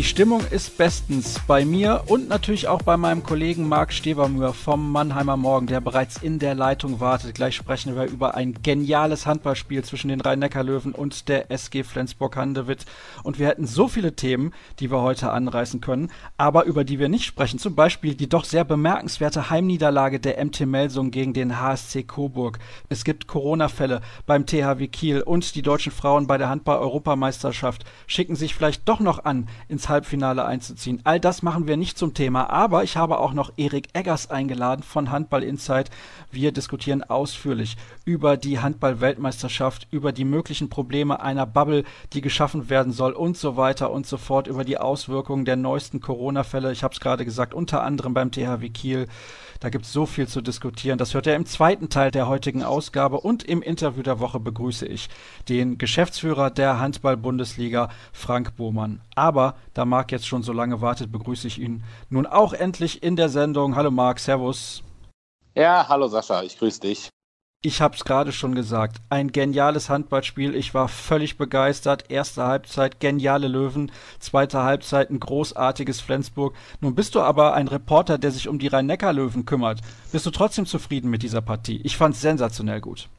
Die Stimmung ist bestens bei mir und natürlich auch bei meinem Kollegen Marc Stevermühr vom Mannheimer Morgen, der bereits in der Leitung wartet. Gleich sprechen wir über ein geniales Handballspiel zwischen den Rhein-Neckar-Löwen und der SG Flensburg-Handewitt. Und wir hätten so viele Themen, die wir heute anreißen können, aber über die wir nicht sprechen. Zum Beispiel die doch sehr bemerkenswerte Heimniederlage der MT Melsung gegen den HSC Coburg. Es gibt Corona-Fälle beim THW Kiel und die deutschen Frauen bei der Handball-Europameisterschaft schicken sich vielleicht doch noch an, ins Halbfinale einzuziehen. All das machen wir nicht zum Thema, aber ich habe auch noch Erik Eggers eingeladen von Handball Insight. Wir diskutieren ausführlich über die Handball-Weltmeisterschaft, über die möglichen Probleme einer Bubble, die geschaffen werden soll und so weiter und so fort, über die Auswirkungen der neuesten Corona-Fälle. Ich habe es gerade gesagt, unter anderem beim THW Kiel. Da gibt es so viel zu diskutieren. Das hört ihr im zweiten Teil der heutigen Ausgabe und im Interview der Woche begrüße ich den Geschäftsführer der Handball-Bundesliga, Frank Bohmann. Aber da Marc jetzt schon so lange wartet, begrüße ich ihn nun auch endlich in der Sendung. Hallo Marc, Servus. Ja, hallo Sascha, ich grüße dich. Ich habe es gerade schon gesagt, ein geniales Handballspiel. Ich war völlig begeistert. Erste Halbzeit geniale Löwen, zweite Halbzeit ein großartiges Flensburg. Nun bist du aber ein Reporter, der sich um die Rhein-Neckar-Löwen kümmert. Bist du trotzdem zufrieden mit dieser Partie? Ich fand es sensationell gut.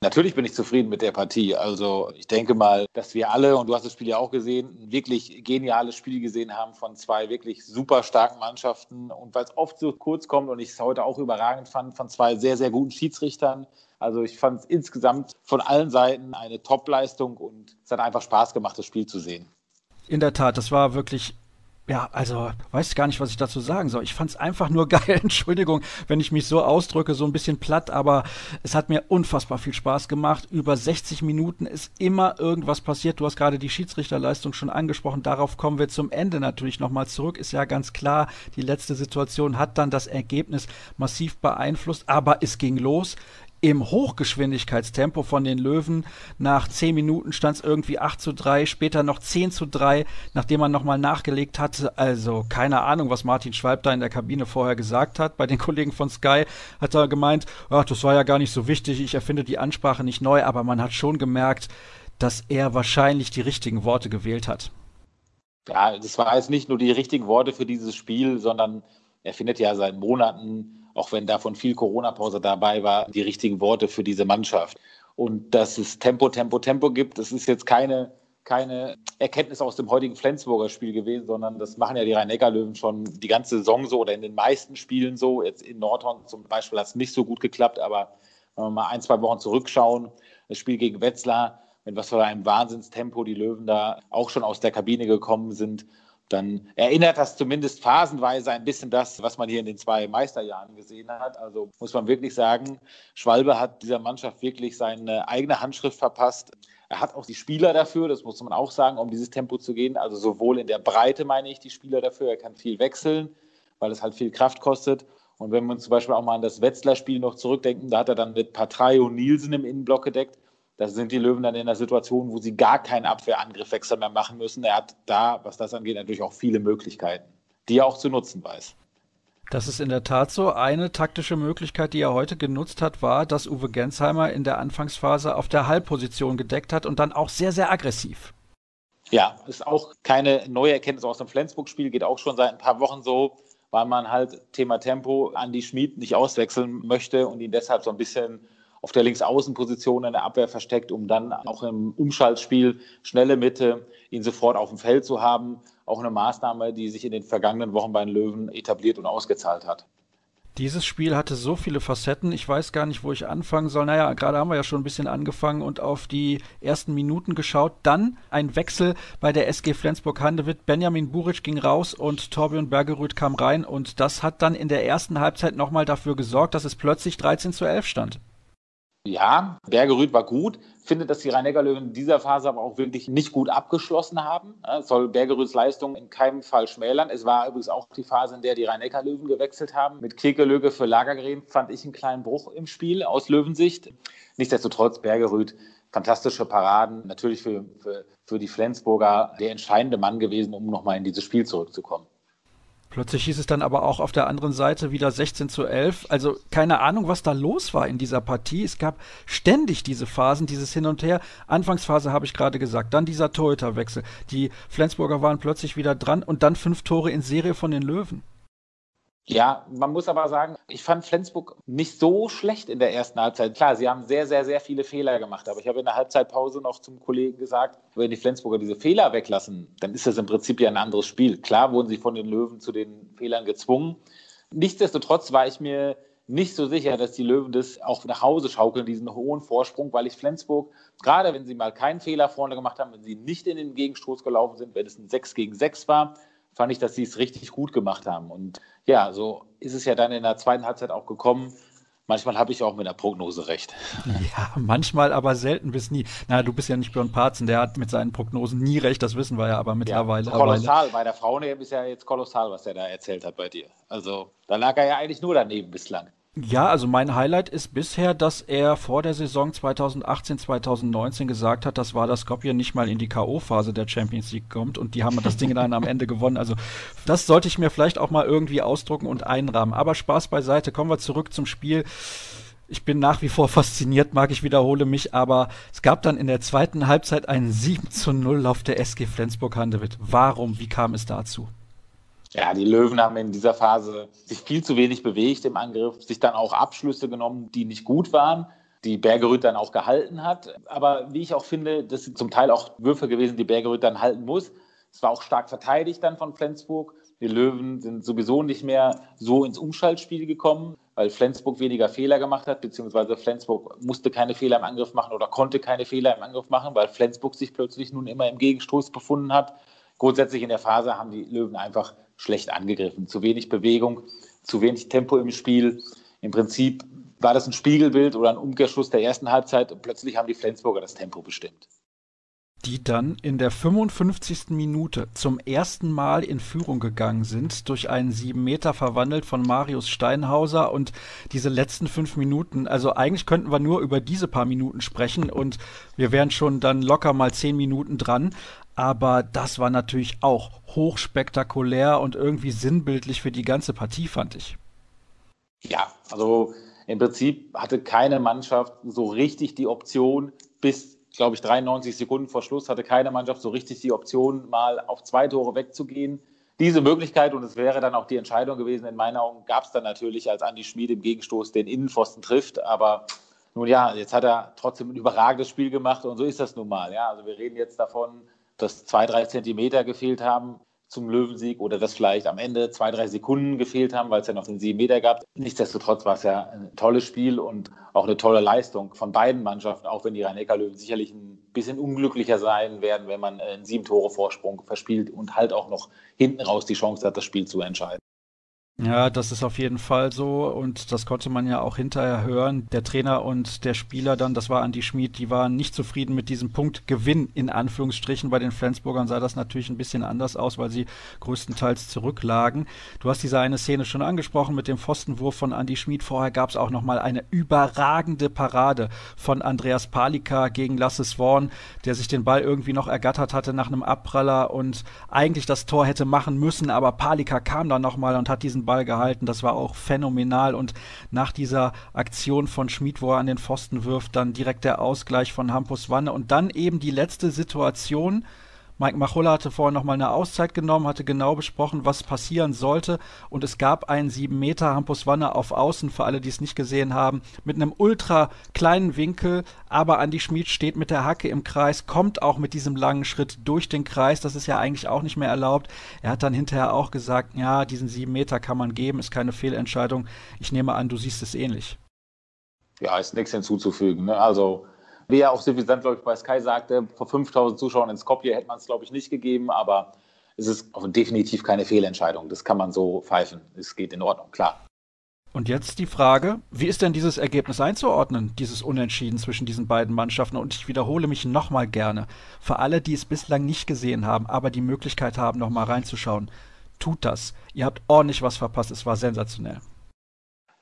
Natürlich bin ich zufrieden mit der Partie. Also ich denke mal, dass wir alle, und du hast das Spiel ja auch gesehen, ein wirklich geniales Spiel gesehen haben von zwei wirklich super starken Mannschaften. Und weil es oft so kurz kommt und ich es heute auch überragend fand, von zwei sehr, sehr guten Schiedsrichtern. Also ich fand es insgesamt von allen Seiten eine Top-Leistung und es hat einfach Spaß gemacht, das Spiel zu sehen. In der Tat, das war wirklich ja, also weiß gar nicht, was ich dazu sagen soll. Ich fand es einfach nur geil. Entschuldigung, wenn ich mich so ausdrücke, so ein bisschen platt, aber es hat mir unfassbar viel Spaß gemacht. Über 60 Minuten ist immer irgendwas passiert. Du hast gerade die Schiedsrichterleistung schon angesprochen. Darauf kommen wir zum Ende natürlich nochmal zurück. Ist ja ganz klar, die letzte Situation hat dann das Ergebnis massiv beeinflusst, aber es ging los im Hochgeschwindigkeitstempo von den Löwen. Nach 10 Minuten stand es irgendwie 8 zu 3, später noch 10 zu 3, nachdem man nochmal nachgelegt hatte. Also keine Ahnung, was Martin Schwalb da in der Kabine vorher gesagt hat. Bei den Kollegen von Sky hat er gemeint, ach, das war ja gar nicht so wichtig, ich erfinde die Ansprache nicht neu, aber man hat schon gemerkt, dass er wahrscheinlich die richtigen Worte gewählt hat. Ja, das war jetzt nicht nur die richtigen Worte für dieses Spiel, sondern er findet ja seit Monaten auch wenn davon viel Corona-Pause dabei war, die richtigen Worte für diese Mannschaft. Und dass es Tempo, Tempo, Tempo gibt, das ist jetzt keine, keine Erkenntnis aus dem heutigen Flensburger Spiel gewesen, sondern das machen ja die Rhein-Neckar-Löwen schon die ganze Saison so oder in den meisten Spielen so. Jetzt in Nordhorn zum Beispiel hat es nicht so gut geklappt, aber wenn wir mal ein, zwei Wochen zurückschauen, das Spiel gegen Wetzlar, mit was für einem Wahnsinnstempo die Löwen da auch schon aus der Kabine gekommen sind dann erinnert das zumindest phasenweise ein bisschen das, was man hier in den zwei Meisterjahren gesehen hat. Also muss man wirklich sagen, Schwalbe hat dieser Mannschaft wirklich seine eigene Handschrift verpasst. Er hat auch die Spieler dafür, das muss man auch sagen, um dieses Tempo zu gehen. Also sowohl in der Breite meine ich die Spieler dafür, er kann viel wechseln, weil es halt viel Kraft kostet. Und wenn wir uns zum Beispiel auch mal an das Wetzlar-Spiel noch zurückdenken, da hat er dann mit Patrei und Nielsen im Innenblock gedeckt da sind die Löwen dann in der Situation, wo sie gar keinen Abwehrangriffwechsel mehr machen müssen. Er hat da, was das angeht, natürlich auch viele Möglichkeiten, die er auch zu nutzen weiß. Das ist in der Tat so. Eine taktische Möglichkeit, die er heute genutzt hat, war, dass Uwe Gensheimer in der Anfangsphase auf der Halbposition gedeckt hat und dann auch sehr, sehr aggressiv. Ja, ist auch keine neue Erkenntnis aus dem Flensburg-Spiel, geht auch schon seit ein paar Wochen so, weil man halt Thema Tempo an die Schmied nicht auswechseln möchte und ihn deshalb so ein bisschen auf der Linksaußenposition in der Abwehr versteckt, um dann auch im Umschaltspiel schnelle Mitte ihn sofort auf dem Feld zu haben. Auch eine Maßnahme, die sich in den vergangenen Wochen bei den Löwen etabliert und ausgezahlt hat. Dieses Spiel hatte so viele Facetten, ich weiß gar nicht, wo ich anfangen soll. Naja, gerade haben wir ja schon ein bisschen angefangen und auf die ersten Minuten geschaut. Dann ein Wechsel bei der SG Flensburg-Handewitt. Benjamin Buric ging raus und Torbjörn Bergerud kam rein. Und das hat dann in der ersten Halbzeit nochmal dafür gesorgt, dass es plötzlich 13 zu 11 stand. Ja, Bergerüth war gut. Finde, dass die Rhein-Neckar-Löwen in dieser Phase aber auch wirklich nicht gut abgeschlossen haben. Es soll Bergerüths Leistung in keinem Fall schmälern. Es war übrigens auch die Phase, in der die Rhein-Neckar-Löwen gewechselt haben. Mit Kekelöge für Lagergren fand ich einen kleinen Bruch im Spiel aus Löwensicht. Nichtsdestotrotz, Bergerüth fantastische Paraden. Natürlich für, für, für die Flensburger der entscheidende Mann gewesen, um nochmal in dieses Spiel zurückzukommen. Plötzlich hieß es dann aber auch auf der anderen Seite wieder 16 zu 11. Also keine Ahnung, was da los war in dieser Partie. Es gab ständig diese Phasen, dieses Hin und Her. Anfangsphase habe ich gerade gesagt, dann dieser Torhüterwechsel. Die Flensburger waren plötzlich wieder dran und dann fünf Tore in Serie von den Löwen. Ja, man muss aber sagen, ich fand Flensburg nicht so schlecht in der ersten Halbzeit. Klar, sie haben sehr, sehr, sehr viele Fehler gemacht. Aber ich habe in der Halbzeitpause noch zum Kollegen gesagt, wenn die Flensburger diese Fehler weglassen, dann ist das im Prinzip ja ein anderes Spiel. Klar wurden sie von den Löwen zu den Fehlern gezwungen. Nichtsdestotrotz war ich mir nicht so sicher, dass die Löwen das auch nach Hause schaukeln, diesen hohen Vorsprung, weil ich Flensburg, gerade wenn sie mal keinen Fehler vorne gemacht haben, wenn sie nicht in den Gegenstoß gelaufen sind, wenn es ein 6 gegen 6 war, fand ich, dass sie es richtig gut gemacht haben. Und ja, so ist es ja dann in der zweiten Halbzeit auch gekommen. Manchmal habe ich auch mit der Prognose recht. Ja, manchmal, aber selten bis nie. Na, du bist ja nicht Björn Parzen, der hat mit seinen Prognosen nie recht, das wissen wir ja aber mittlerweile. Ja, kolossal, bei der Frauen ist ja jetzt kolossal, was er da erzählt hat bei dir. Also, da lag er ja eigentlich nur daneben bislang. Ja, also mein Highlight ist bisher, dass er vor der Saison 2018, 2019 gesagt hat, dass Vardar Skopje nicht mal in die K.O.-Phase der Champions League kommt und die haben das Ding dann am Ende gewonnen. Also das sollte ich mir vielleicht auch mal irgendwie ausdrucken und einrahmen. Aber Spaß beiseite, kommen wir zurück zum Spiel. Ich bin nach wie vor fasziniert, mag ich wiederhole mich, aber es gab dann in der zweiten Halbzeit einen 7 zu 0 auf der SG Flensburg-Handewitt. Warum? Wie kam es dazu? Ja, die Löwen haben in dieser Phase sich viel zu wenig bewegt im Angriff, sich dann auch Abschlüsse genommen, die nicht gut waren, die Bergerüth dann auch gehalten hat. Aber wie ich auch finde, das sind zum Teil auch Würfe gewesen, die Bergerüth dann halten muss. Es war auch stark verteidigt dann von Flensburg. Die Löwen sind sowieso nicht mehr so ins Umschaltspiel gekommen, weil Flensburg weniger Fehler gemacht hat, beziehungsweise Flensburg musste keine Fehler im Angriff machen oder konnte keine Fehler im Angriff machen, weil Flensburg sich plötzlich nun immer im Gegenstoß befunden hat. Grundsätzlich in der Phase haben die Löwen einfach schlecht angegriffen. Zu wenig Bewegung, zu wenig Tempo im Spiel. Im Prinzip war das ein Spiegelbild oder ein Umkehrschluss der ersten Halbzeit und plötzlich haben die Flensburger das Tempo bestimmt. Die dann in der 55. Minute zum ersten Mal in Führung gegangen sind, durch einen sieben Meter verwandelt von Marius Steinhauser und diese letzten fünf Minuten, also eigentlich könnten wir nur über diese paar Minuten sprechen und wir wären schon dann locker mal zehn Minuten dran, aber das war natürlich auch hochspektakulär und irgendwie sinnbildlich für die ganze Partie, fand ich. Ja, also im Prinzip hatte keine Mannschaft so richtig die Option, bis, glaube ich, 93 Sekunden vor Schluss hatte keine Mannschaft so richtig die Option, mal auf zwei Tore wegzugehen. Diese Möglichkeit, und es wäre dann auch die Entscheidung gewesen, in meinen Augen, gab es dann natürlich, als Andi Schmid im Gegenstoß den Innenpfosten trifft. Aber nun ja, jetzt hat er trotzdem ein überragendes Spiel gemacht und so ist das nun mal. Ja, also wir reden jetzt davon, dass zwei, drei Zentimeter gefehlt haben zum Löwensieg oder dass vielleicht am Ende zwei, drei Sekunden gefehlt haben, weil es ja noch den sieben Meter gab. Nichtsdestotrotz war es ja ein tolles Spiel und auch eine tolle Leistung von beiden Mannschaften, auch wenn die Rhein-Neckar-Löwen sicherlich ein bisschen unglücklicher sein werden, wenn man einen sieben Tore Vorsprung verspielt und halt auch noch hinten raus die Chance hat, das Spiel zu entscheiden. Ja, das ist auf jeden Fall so und das konnte man ja auch hinterher hören. Der Trainer und der Spieler dann, das war Andi Schmid, die waren nicht zufrieden mit diesem Punktgewinn in Anführungsstrichen. Bei den Flensburgern sah das natürlich ein bisschen anders aus, weil sie größtenteils zurücklagen. Du hast diese eine Szene schon angesprochen mit dem Pfostenwurf von Andi Schmid. Vorher gab es auch nochmal eine überragende Parade von Andreas Palika gegen Lasse Sworn, der sich den Ball irgendwie noch ergattert hatte nach einem Abpraller und eigentlich das Tor hätte machen müssen, aber Palika kam dann nochmal und hat diesen Ball gehalten. Das war auch phänomenal. Und nach dieser Aktion von Schmid, wo er an den Pfosten wirft, dann direkt der Ausgleich von Hampus Wanne und dann eben die letzte Situation, Mike Machulla hatte vorher nochmal eine Auszeit genommen, hatte genau besprochen, was passieren sollte. Und es gab einen 7 Meter Hampus Wanne auf Außen, für alle, die es nicht gesehen haben, mit einem ultra kleinen Winkel. Aber Andy Schmid steht mit der Hacke im Kreis, kommt auch mit diesem langen Schritt durch den Kreis. Das ist ja eigentlich auch nicht mehr erlaubt. Er hat dann hinterher auch gesagt, ja, diesen 7 Meter kann man geben, ist keine Fehlentscheidung. Ich nehme an, du siehst es ähnlich. Ja, ist nichts hinzuzufügen. Ne? Also wie er auch suffisant, glaube ich, bei Sky sagte, vor 5000 Zuschauern in Skopje hätte man es, glaube ich, nicht gegeben, aber es ist definitiv keine Fehlentscheidung. Das kann man so pfeifen. Es geht in Ordnung, klar. Und jetzt die Frage, wie ist denn dieses Ergebnis einzuordnen, dieses Unentschieden zwischen diesen beiden Mannschaften? Und ich wiederhole mich nochmal gerne. Für alle, die es bislang nicht gesehen haben, aber die Möglichkeit haben, nochmal reinzuschauen, tut das. Ihr habt ordentlich was verpasst. Es war sensationell.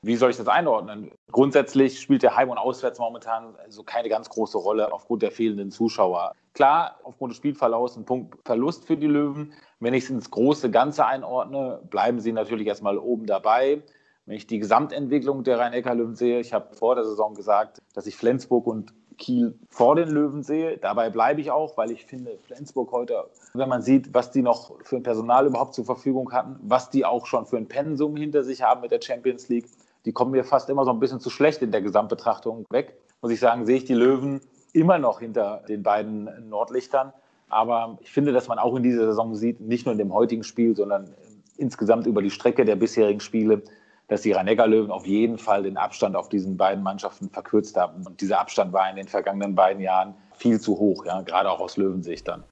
Wie soll ich das einordnen? Grundsätzlich spielt der Heim- und Auswärts momentan so keine ganz große Rolle aufgrund der fehlenden Zuschauer. Klar, aufgrund des Spielverlaufs ein Punkt Verlust für die Löwen. Wenn ich es ins große Ganze einordne, bleiben sie natürlich erstmal oben dabei. Wenn ich die Gesamtentwicklung der Rhein-Neckar-Löwen sehe, ich habe vor der Saison gesagt, dass ich Flensburg und Kiel vor den Löwen sehe. Dabei bleibe ich auch, weil ich finde, Flensburg heute, wenn man sieht, was die noch für ein Personal überhaupt zur Verfügung hatten, was die auch schon für ein Pensum hinter sich haben mit der Champions League, die kommen mir fast immer so ein bisschen zu schlecht in der Gesamtbetrachtung weg. Muss ich sagen, sehe ich die Löwen immer noch hinter den beiden Nordlichtern. Aber ich finde, dass man auch in dieser Saison sieht, nicht nur in dem heutigen Spiel, sondern insgesamt über die Strecke der bisherigen Spiele, dass die Rhein-Neckar-Löwen auf jeden Fall den Abstand auf diesen beiden Mannschaften verkürzt haben. Und dieser Abstand war in den vergangenen beiden Jahren viel zu hoch, ja, gerade auch aus Löwensicht dann.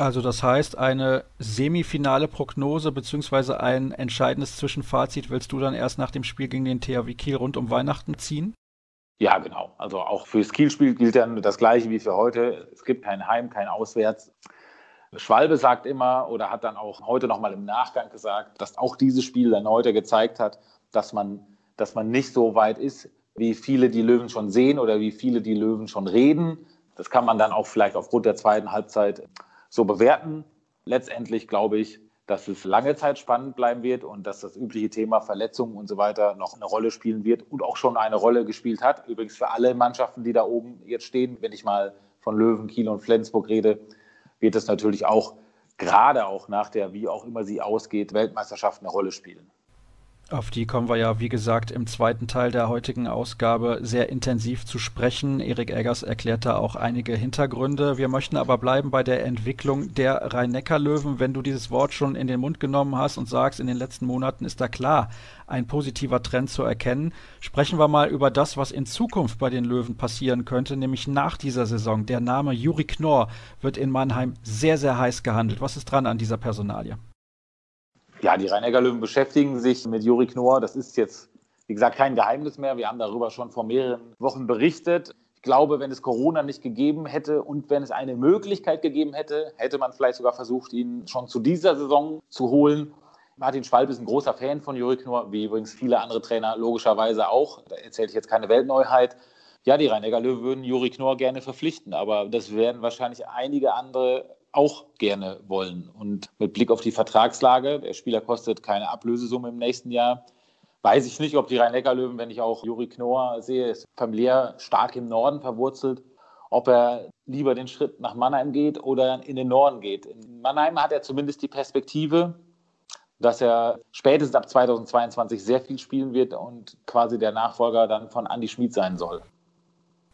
Also das heißt, eine semifinale Prognose bzw. ein entscheidendes Zwischenfazit willst du dann erst nach dem Spiel gegen den THW Kiel rund um Weihnachten ziehen? Ja, genau. Also auch fürs Kielspiel gilt dann das Gleiche wie für heute. Es gibt kein Heim, kein Auswärts. Schwalbe sagt immer oder hat dann auch heute nochmal im Nachgang gesagt, dass auch dieses Spiel dann heute gezeigt hat, dass man, dass man nicht so weit ist, wie viele die Löwen schon sehen oder wie viele die Löwen schon reden. Das kann man dann auch vielleicht aufgrund der zweiten Halbzeit so bewerten. Letztendlich glaube ich, dass es lange Zeit spannend bleiben wird und dass das übliche Thema Verletzungen und so weiter noch eine Rolle spielen wird und auch schon eine Rolle gespielt hat. Übrigens für alle Mannschaften, die da oben jetzt stehen, wenn ich mal von Löwen, Kiel und Flensburg rede, wird es natürlich auch gerade auch nach der, wie auch immer sie ausgeht, Weltmeisterschaft eine Rolle spielen. Auf die kommen wir ja, wie gesagt, im zweiten Teil der heutigen Ausgabe sehr intensiv zu sprechen. Erik Eggers erklärt da auch einige Hintergründe. Wir möchten aber bleiben bei der Entwicklung der Rhein-Neckar-Löwen. Wenn du dieses Wort schon in den Mund genommen hast und sagst, in den letzten Monaten ist da klar ein positiver Trend zu erkennen, sprechen wir mal über das, was in Zukunft bei den Löwen passieren könnte, nämlich nach dieser Saison. Der Name Juri Knorr wird in Mannheim sehr, sehr heiß gehandelt. Was ist dran an dieser Personalie? Ja, die Rhein-Neckar-Löwen beschäftigen sich mit Juri Knorr. Das ist jetzt, wie gesagt, kein Geheimnis mehr. Wir haben darüber schon vor mehreren Wochen berichtet. Ich glaube, wenn es Corona nicht gegeben hätte und wenn es eine Möglichkeit gegeben hätte, hätte man vielleicht sogar versucht, ihn schon zu dieser Saison zu holen. Martin Schwalb ist ein großer Fan von Juri Knorr, wie übrigens viele andere Trainer logischerweise auch. Da erzähle ich jetzt keine Weltneuheit. Ja, die Rhein-Neckar-Löwen würden Juri Knorr gerne verpflichten, aber das werden wahrscheinlich einige andere auch gerne wollen. Und mit Blick auf die Vertragslage, der Spieler kostet keine Ablösesumme im nächsten Jahr, weiß ich nicht, ob die Rhein-Neckar-Löwen, wenn ich auch Juri Knorr sehe, ist familiär stark im Norden verwurzelt, ob er lieber den Schritt nach Mannheim geht oder in den Norden geht. In Mannheim hat er zumindest die Perspektive, dass er spätestens ab 2022 sehr viel spielen wird und quasi der Nachfolger dann von Andy Schmid sein soll.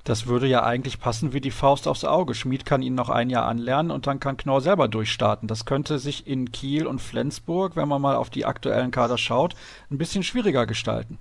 Das würde ja eigentlich passen wie die Faust aufs Auge. Schmid kann ihn noch ein Jahr anlernen und dann kann Knorr selber durchstarten. Das könnte sich in Kiel und Flensburg, wenn man mal auf die aktuellen Kader schaut, ein bisschen schwieriger gestalten.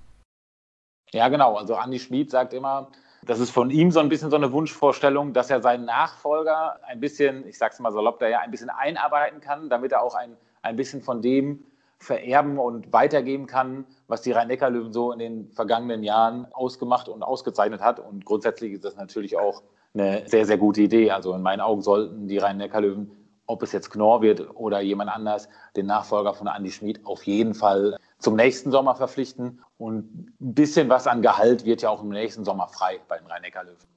Ja, genau. Also Andi Schmid sagt immer, das ist von ihm so ein bisschen so eine Wunschvorstellung, dass er seinen Nachfolger ein bisschen, ich sag's mal salopp, da ja ein bisschen einarbeiten kann, damit er auch ein, ein bisschen von dem vererben und weitergeben kann, was die Rhein-Neckar-Löwen so in den vergangenen Jahren ausgemacht und ausgezeichnet hat. Und grundsätzlich ist das natürlich auch eine sehr, sehr gute Idee. Also in meinen Augen sollten die Rhein-Neckar-Löwen, ob es jetzt Knorr wird oder jemand anders, den Nachfolger von Andy Schmid auf jeden Fall zum nächsten Sommer verpflichten. Und ein bisschen was an Gehalt wird ja auch im nächsten Sommer frei bei den Rhein-Neckar-Löwen.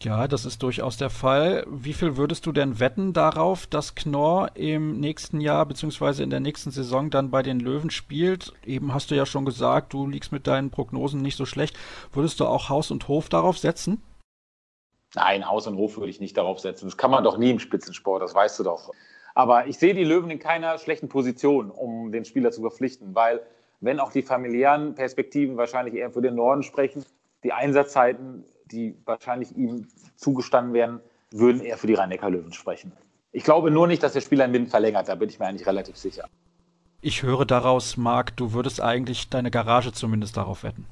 Ja, das ist durchaus der Fall. Wie viel würdest du denn wetten darauf, dass Knorr im nächsten Jahr bzw. in der nächsten Saison dann bei den Löwen spielt? Eben hast du ja schon gesagt, du liegst mit deinen Prognosen nicht so schlecht. Würdest du auch Haus und Hof darauf setzen? Nein, Haus und Hof würde ich nicht darauf setzen. Das kann man doch nie im Spitzensport, das weißt du doch. Aber ich sehe die Löwen in keiner schlechten Position, um den Spieler zu verpflichten, weil wenn auch die familiären Perspektiven wahrscheinlich eher für den Norden sprechen, die Einsatzzeiten die wahrscheinlich ihm zugestanden werden, würden eher für die Rhein-Neckar-Löwen sprechen. Ich glaube nur nicht, dass der Spieler einen Wind verlängert, da bin ich mir eigentlich relativ sicher. Ich höre daraus, Marc, du würdest eigentlich deine Garage zumindest darauf wetten.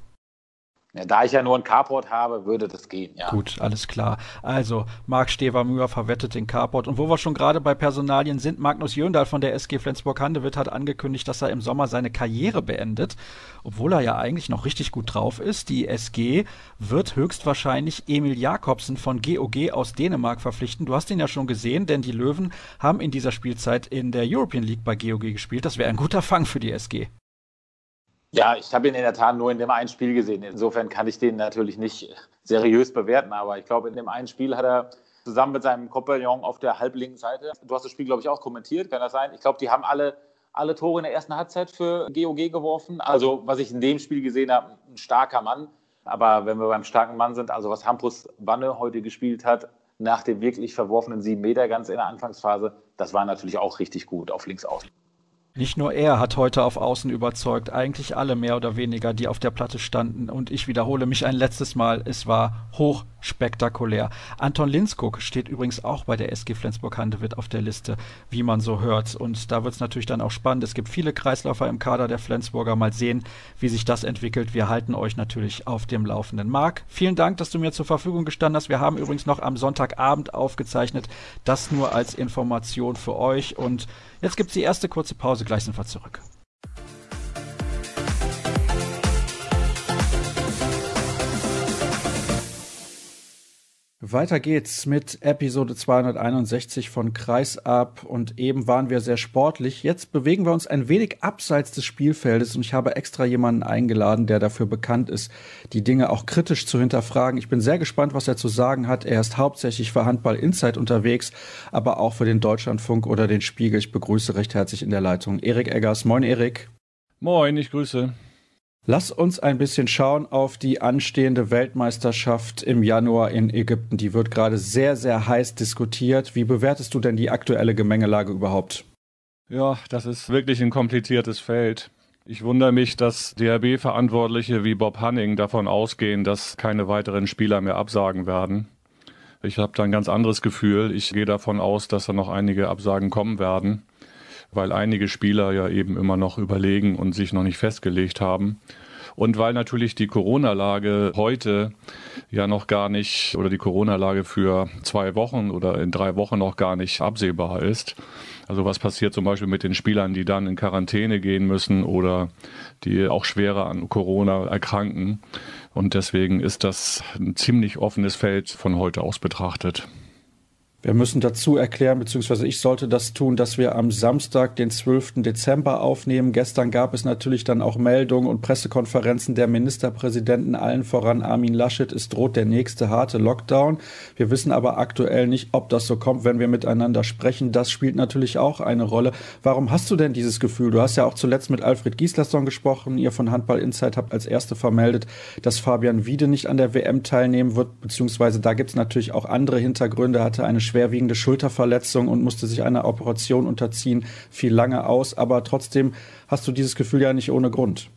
Ja, da ich ja nur ein Carport habe, würde das gehen, ja. Gut, alles klar. Also, Marc Stevermüher verwettet den Carport. Und wo wir schon gerade bei Personalien sind, Magnus Jöndal von der SG Flensburg-Handewitt hat angekündigt, dass er im Sommer seine Karriere beendet, obwohl er ja eigentlich noch richtig gut drauf ist. Die SG wird höchstwahrscheinlich Emil Jakobsen von GOG aus Dänemark verpflichten. Du hast ihn ja schon gesehen, denn die Löwen haben in dieser Spielzeit in der European League bei GOG gespielt. Das wäre ein guter Fang für die SG. Ja, ich habe ihn in der Tat nur in dem einen Spiel gesehen. Insofern kann ich den natürlich nicht seriös bewerten, aber ich glaube, in dem einen Spiel hat er zusammen mit seinem Kompagnon auf der halblinken Seite, du hast das Spiel, glaube ich, auch kommentiert, kann das sein? Ich glaube, die haben alle, alle Tore in der ersten Halbzeit für GOG geworfen. Also, was ich in dem Spiel gesehen habe, ein starker Mann. Aber wenn wir beim starken Mann sind, also was Hampus Wanne heute gespielt hat, nach dem wirklich verworfenen sieben Meter ganz in der Anfangsphase, das war natürlich auch richtig gut auf links außen. Nicht nur er hat heute auf Außen überzeugt, eigentlich alle mehr oder weniger, die auf der Platte standen. Und ich wiederhole mich ein letztes Mal, es war hoch spektakulär. Anton Linskog steht übrigens auch bei der SG Flensburg-Handewitt auf der Liste, wie man so hört. Und da wird es natürlich dann auch spannend. Es gibt viele Kreisläufer im Kader der Flensburger. Mal sehen, wie sich das entwickelt. Wir halten euch natürlich auf dem Laufenden. Marc, vielen Dank, dass du mir zur Verfügung gestanden hast. Wir haben übrigens noch am Sonntagabend aufgezeichnet. Das nur als Information für euch. Und jetzt gibt es die erste kurze Pause. Gleich sind wir zurück. Weiter geht's mit Episode 261 von Kreisab und eben waren wir sehr sportlich. Jetzt bewegen wir uns ein wenig abseits des Spielfeldes und ich habe extra jemanden eingeladen, der dafür bekannt ist, die Dinge auch kritisch zu hinterfragen. Ich bin sehr gespannt, was er zu sagen hat. Er ist hauptsächlich für Handball Insight unterwegs, aber auch für den Deutschlandfunk oder den Spiegel. Ich begrüße recht herzlich in der Leitung Erik Eggers. Moin Erik. Moin, ich grüße. Lass uns ein bisschen schauen auf die anstehende Weltmeisterschaft im Januar in Ägypten. Die wird gerade sehr, sehr heiß diskutiert. Wie bewertest du denn die aktuelle Gemengelage überhaupt? Ja, das ist wirklich ein kompliziertes Feld. Ich wundere mich, dass DRB-Verantwortliche wie Bob Hanning davon ausgehen, dass keine weiteren Spieler mehr absagen werden. Ich habe da ein ganz anderes Gefühl. Ich gehe davon aus, dass da noch einige Absagen kommen werden weil einige Spieler ja eben immer noch überlegen und sich noch nicht festgelegt haben. Und weil natürlich die Corona-Lage heute ja noch gar nicht oder die Corona-Lage für zwei Wochen oder in drei Wochen noch gar nicht absehbar ist. Also was passiert zum Beispiel mit den Spielern, die dann in Quarantäne gehen müssen oder die auch schwerer an Corona erkranken. Und deswegen ist das ein ziemlich offenes Feld von heute aus betrachtet. Wir müssen dazu erklären, beziehungsweise ich sollte das tun, dass wir am Samstag, den 12. Dezember aufnehmen. Gestern gab es natürlich dann auch Meldungen und Pressekonferenzen der Ministerpräsidenten, allen voran Armin Laschet. Es droht der nächste harte Lockdown. Wir wissen aber aktuell nicht, ob das so kommt, wenn wir miteinander sprechen. Das spielt natürlich auch eine Rolle. Warum hast du denn dieses Gefühl? Du hast ja auch zuletzt mit Alfred Gieslasson gesprochen. Ihr von Handball Insight habt als Erste vermeldet, dass Fabian Wiede nicht an der WM teilnehmen wird, beziehungsweise da gibt es natürlich auch andere Hintergründe. Er hatte eine schwerwiegende Schulterverletzung und musste sich einer Operation unterziehen, fiel lange aus, aber trotzdem hast du dieses Gefühl ja nicht ohne Grund.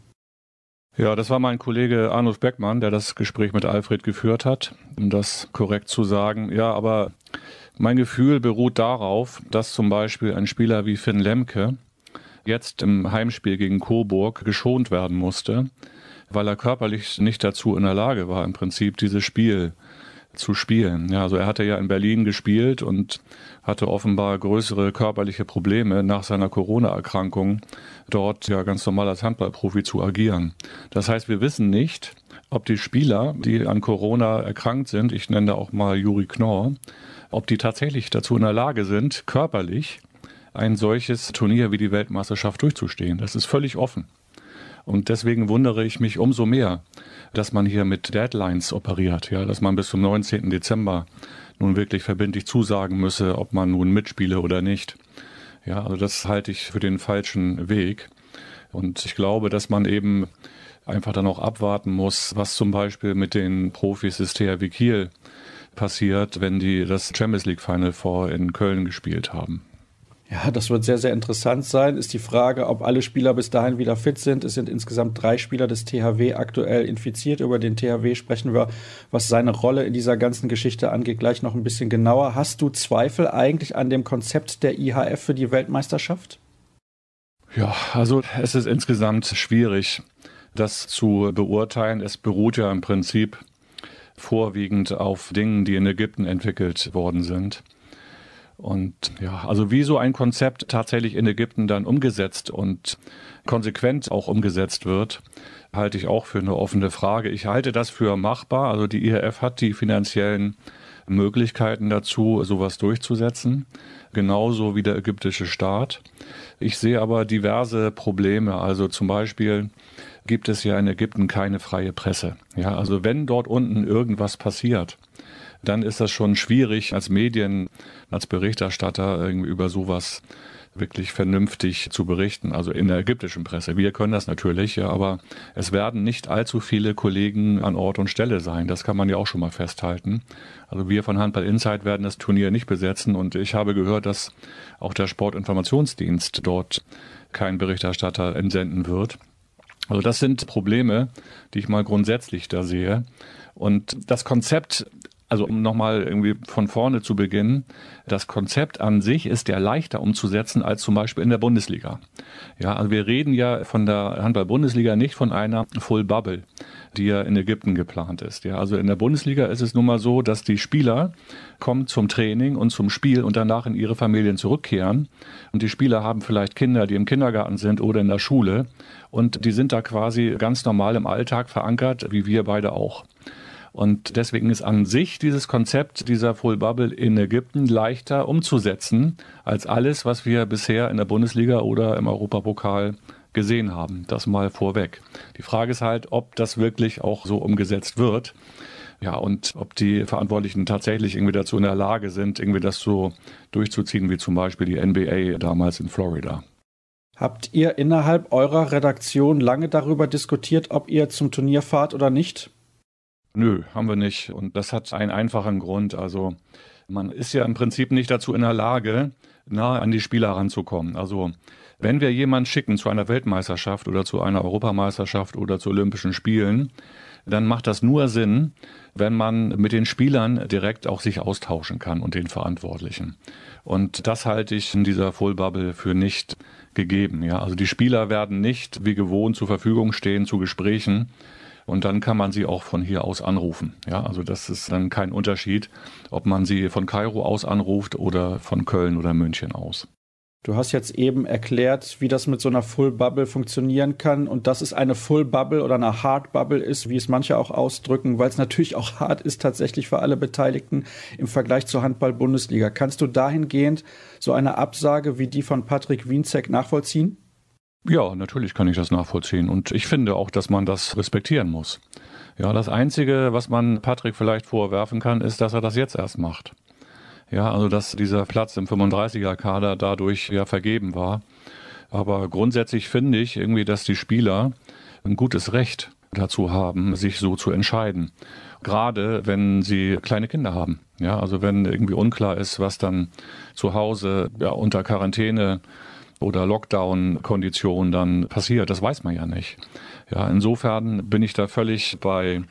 Ja, das war mein Kollege Arnulf Beckmann, der das Gespräch mit Alfred geführt hat, um das korrekt zu sagen. Ja, aber mein Gefühl beruht darauf, dass zum Beispiel ein Spieler wie Finn Lemke jetzt im Heimspiel gegen Coburg geschont werden musste, weil er körperlich nicht dazu in der Lage war, im Prinzip dieses Spiel zu spielen. Ja, also er hatte ja in Berlin gespielt und hatte offenbar größere körperliche Probleme nach seiner Corona-Erkrankung, dort ja ganz normal als Handballprofi zu agieren. Das heißt, wir wissen nicht, ob die Spieler, die an Corona erkrankt sind, ich nenne da auch mal Juri Knorr, ob die tatsächlich dazu in der Lage sind, körperlich ein solches Turnier wie die Weltmeisterschaft durchzustehen. Das ist völlig offen. Und deswegen wundere ich mich umso mehr, dass man hier mit Deadlines operiert, ja, dass man bis zum 19. Dezember nun wirklich verbindlich zusagen müsse, ob man nun mitspiele oder nicht. Ja, also das halte ich für den falschen Weg. Und ich glaube, dass man eben einfach dann auch abwarten muss, was zum Beispiel mit den Profis des THW Kiel passiert, wenn die das Champions League Final Four in Köln gespielt haben. Ja, das wird sehr, sehr interessant sein. Ist die Frage, ob alle Spieler bis dahin wieder fit sind. Es sind insgesamt drei Spieler des THW aktuell infiziert. Über den THW sprechen wir, was seine Rolle in dieser ganzen Geschichte angeht, gleich noch ein bisschen genauer. Hast du Zweifel eigentlich an dem Konzept der IHF für die Weltmeisterschaft? Ja, also es ist insgesamt schwierig. das zu beurteilen. Es beruht ja im Prinzip vorwiegend auf Dingen, die in Ägypten entwickelt worden sind. Und ja, also wie so ein Konzept tatsächlich in Ägypten dann umgesetzt und konsequent auch umgesetzt wird, halte ich auch für eine offene Frage. Ich halte das für machbar. Also die IHF hat die finanziellen Möglichkeiten dazu, sowas durchzusetzen, genauso wie der ägyptische Staat. Ich sehe aber diverse Probleme. Also zum Beispiel gibt es ja in Ägypten keine freie Presse. Ja, also wenn dort unten irgendwas passiert, dann ist das schon schwierig als Medien, als Berichterstatter irgendwie über sowas wirklich vernünftig zu berichten, also in der ägyptischen Presse. Wir können das natürlich, ja, aber es werden nicht allzu viele Kollegen an Ort und Stelle sein. Das kann man ja auch schon mal festhalten. Also wir von Handball Insight werden das Turnier nicht besetzen und ich habe gehört, dass auch der Sportinformationsdienst dort keinen Berichterstatter entsenden wird. Also das sind Probleme, die ich mal grundsätzlich da sehe. Und das Konzept also um nochmal irgendwie von vorne zu beginnen, das Konzept an sich ist ja leichter umzusetzen als zum Beispiel in der Bundesliga. Ja, also wir reden ja von der Handball-Bundesliga nicht von einer Full Bubble, die ja in Ägypten geplant ist. Ja, also in der Bundesliga ist es nun mal so, dass die Spieler kommen zum Training und zum Spiel und danach in ihre Familien zurückkehren. Und die Spieler haben vielleicht Kinder, die im Kindergarten sind oder in der Schule. Und die sind da quasi ganz normal im Alltag verankert, wie wir beide auch. Und deswegen ist an sich dieses Konzept dieser Full Bubble in Ägypten leichter umzusetzen als alles, was wir bisher in der Bundesliga oder im Europapokal gesehen haben. Das mal vorweg. Die Frage ist halt, ob das wirklich auch so umgesetzt wird. Ja, und ob die Verantwortlichen tatsächlich irgendwie dazu in der Lage sind, irgendwie das so durchzuziehen, wie zum Beispiel die NBA damals in Florida. Habt ihr innerhalb eurer Redaktion lange darüber diskutiert, ob ihr zum Turnier fahrt oder nicht? Nö, haben wir nicht. Und das hat einen einfachen Grund. Also man ist ja im Prinzip nicht dazu in der Lage, nahe an die Spieler ranzukommen. Also wenn wir jemanden schicken zu einer Weltmeisterschaft oder zu einer Europameisterschaft oder zu Olympischen Spielen, dann macht das nur Sinn, wenn man mit den Spielern direkt auch sich austauschen kann und den Verantwortlichen. Und das halte ich in dieser Full Bubble für nicht gegeben. Ja, also die Spieler werden nicht wie gewohnt zur Verfügung stehen zu Gesprächen und dann kann man sie auch von hier aus anrufen. Ja, also das ist dann kein Unterschied, ob man sie von Kairo aus anruft oder von Köln oder München aus. Du hast jetzt eben erklärt, wie das mit so einer Full Bubble funktionieren kann und dass es eine Full Bubble oder eine Hard Bubble ist, wie es manche auch ausdrücken, weil es natürlich auch hart ist tatsächlich für alle Beteiligten im Vergleich zur Handball-Bundesliga. Kannst du dahingehend so eine Absage wie die von Patrick Wienzek nachvollziehen? Ja, natürlich kann ich das nachvollziehen. Und ich finde auch, dass man das respektieren muss. Ja, das Einzige, was man Patrick vielleicht vorwerfen kann, ist, dass er das jetzt erst macht. Ja, also dass dieser Platz im 35er-Kader dadurch ja vergeben war. Aber grundsätzlich finde ich irgendwie, dass die Spieler ein gutes Recht dazu haben, sich so zu entscheiden. Gerade wenn sie kleine Kinder haben. Ja, also wenn irgendwie unklar ist, was dann zu Hause ja, unter Quarantäne oder Lockdown-Konditionen dann passiert. Das weiß man ja nicht. Ja, insofern bin ich da völlig bei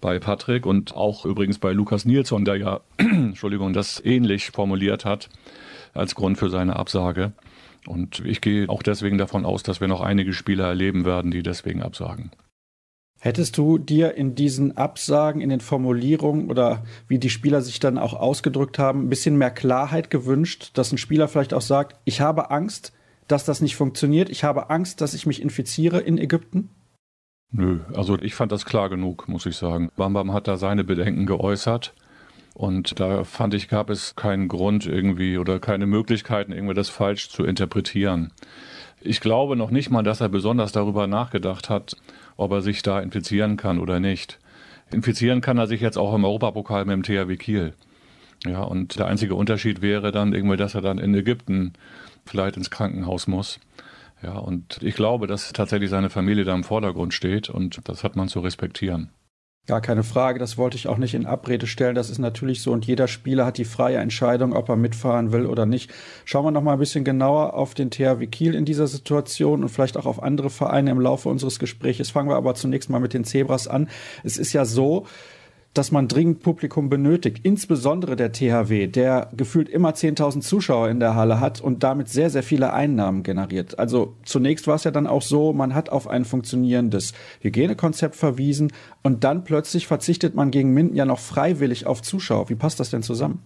bei Patrick und auch übrigens bei Lukas Nilsson, der ja, Entschuldigung, das ähnlich formuliert hat als Grund für seine Absage. Und ich gehe auch deswegen davon aus, dass wir noch einige Spieler erleben werden, die deswegen absagen. Hättest du dir in diesen Absagen, in den Formulierungen oder wie die Spieler sich dann auch ausgedrückt haben, ein bisschen mehr Klarheit gewünscht, dass ein Spieler vielleicht auch sagt, ich habe Angst, dass das nicht funktioniert. Ich habe Angst, dass ich mich infiziere in Ägypten? Nö, also ich fand das klar genug, muss ich sagen. Bambam hat da seine Bedenken geäußert. Und da fand ich, gab es keinen Grund irgendwie oder keine Möglichkeiten, irgendwie das falsch zu interpretieren. Ich glaube noch nicht mal, dass er besonders darüber nachgedacht hat, ob er sich da infizieren kann oder nicht. Infizieren kann er sich jetzt auch im Europapokal mit dem THW Kiel. Ja, und der einzige Unterschied wäre dann irgendwie, dass er dann in Ägypten vielleicht ins Krankenhaus muss. Ja, und ich glaube, dass tatsächlich seine Familie da im Vordergrund steht und das hat man zu respektieren. Gar keine Frage, das wollte ich auch nicht in Abrede stellen. Das ist natürlich so und jeder Spieler hat die freie Entscheidung, ob er mitfahren will oder nicht. Schauen wir noch mal ein bisschen genauer auf den THW Kiel in dieser Situation und vielleicht auch auf andere Vereine im Laufe unseres Gesprächs. Fangen wir aber zunächst mal mit den Zebras an. Es ist ja so, dass man dringend Publikum benötigt, insbesondere der THW, der gefühlt immer 10.000 Zuschauer in der Halle hat und damit sehr, sehr viele Einnahmen generiert. Also zunächst war es ja dann auch so, man hat auf ein funktionierendes Hygienekonzept verwiesen und dann plötzlich verzichtet man gegen Minden ja noch freiwillig auf Zuschauer. Wie passt das denn zusammen?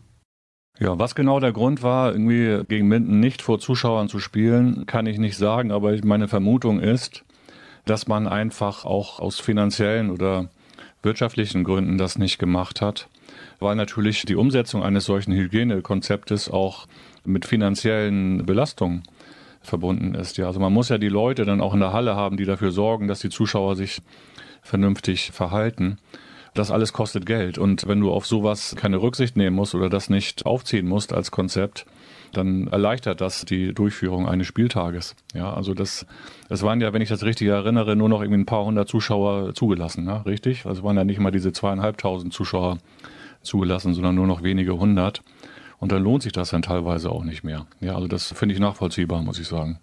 Ja, was genau der Grund war, irgendwie gegen Minden nicht vor Zuschauern zu spielen, kann ich nicht sagen, aber meine Vermutung ist, dass man einfach auch aus finanziellen oder wirtschaftlichen Gründen das nicht gemacht hat, weil natürlich die Umsetzung eines solchen Hygienekonzeptes auch mit finanziellen Belastungen verbunden ist. Ja, also man muss ja die Leute dann auch in der Halle haben, die dafür sorgen, dass die Zuschauer sich vernünftig verhalten. Das alles kostet Geld. Und wenn du auf sowas keine Rücksicht nehmen musst oder das nicht aufziehen musst als Konzept, dann erleichtert das die Durchführung eines Spieltages. Ja, also das, es waren ja, wenn ich das richtig erinnere, nur noch irgendwie ein paar hundert Zuschauer zugelassen, ne? richtig? Also waren ja nicht mal diese zweieinhalbtausend Zuschauer zugelassen, sondern nur noch wenige hundert. Und dann lohnt sich das dann teilweise auch nicht mehr. Ja, also das finde ich nachvollziehbar, muss ich sagen.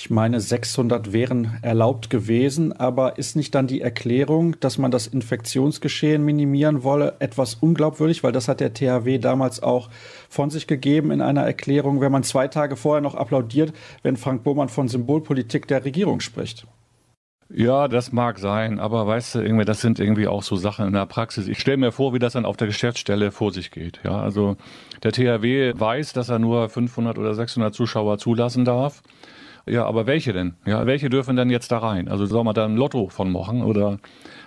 Ich meine, 600 wären erlaubt gewesen, aber ist nicht dann die Erklärung, dass man das Infektionsgeschehen minimieren wolle, etwas unglaubwürdig, weil das hat der THW damals auch von sich gegeben in einer Erklärung, wenn man zwei Tage vorher noch applaudiert, wenn Frank Bohmann von Symbolpolitik der Regierung spricht. Ja, das mag sein, aber weißt du, irgendwie, das sind irgendwie auch so Sachen in der Praxis. Ich stelle mir vor, wie das dann auf der Geschäftsstelle vor sich geht. Ja, also der THW weiß, dass er nur 500 oder 600 Zuschauer zulassen darf. Ja, aber welche denn? Ja, welche dürfen denn jetzt da rein? Also soll man da ein Lotto von machen oder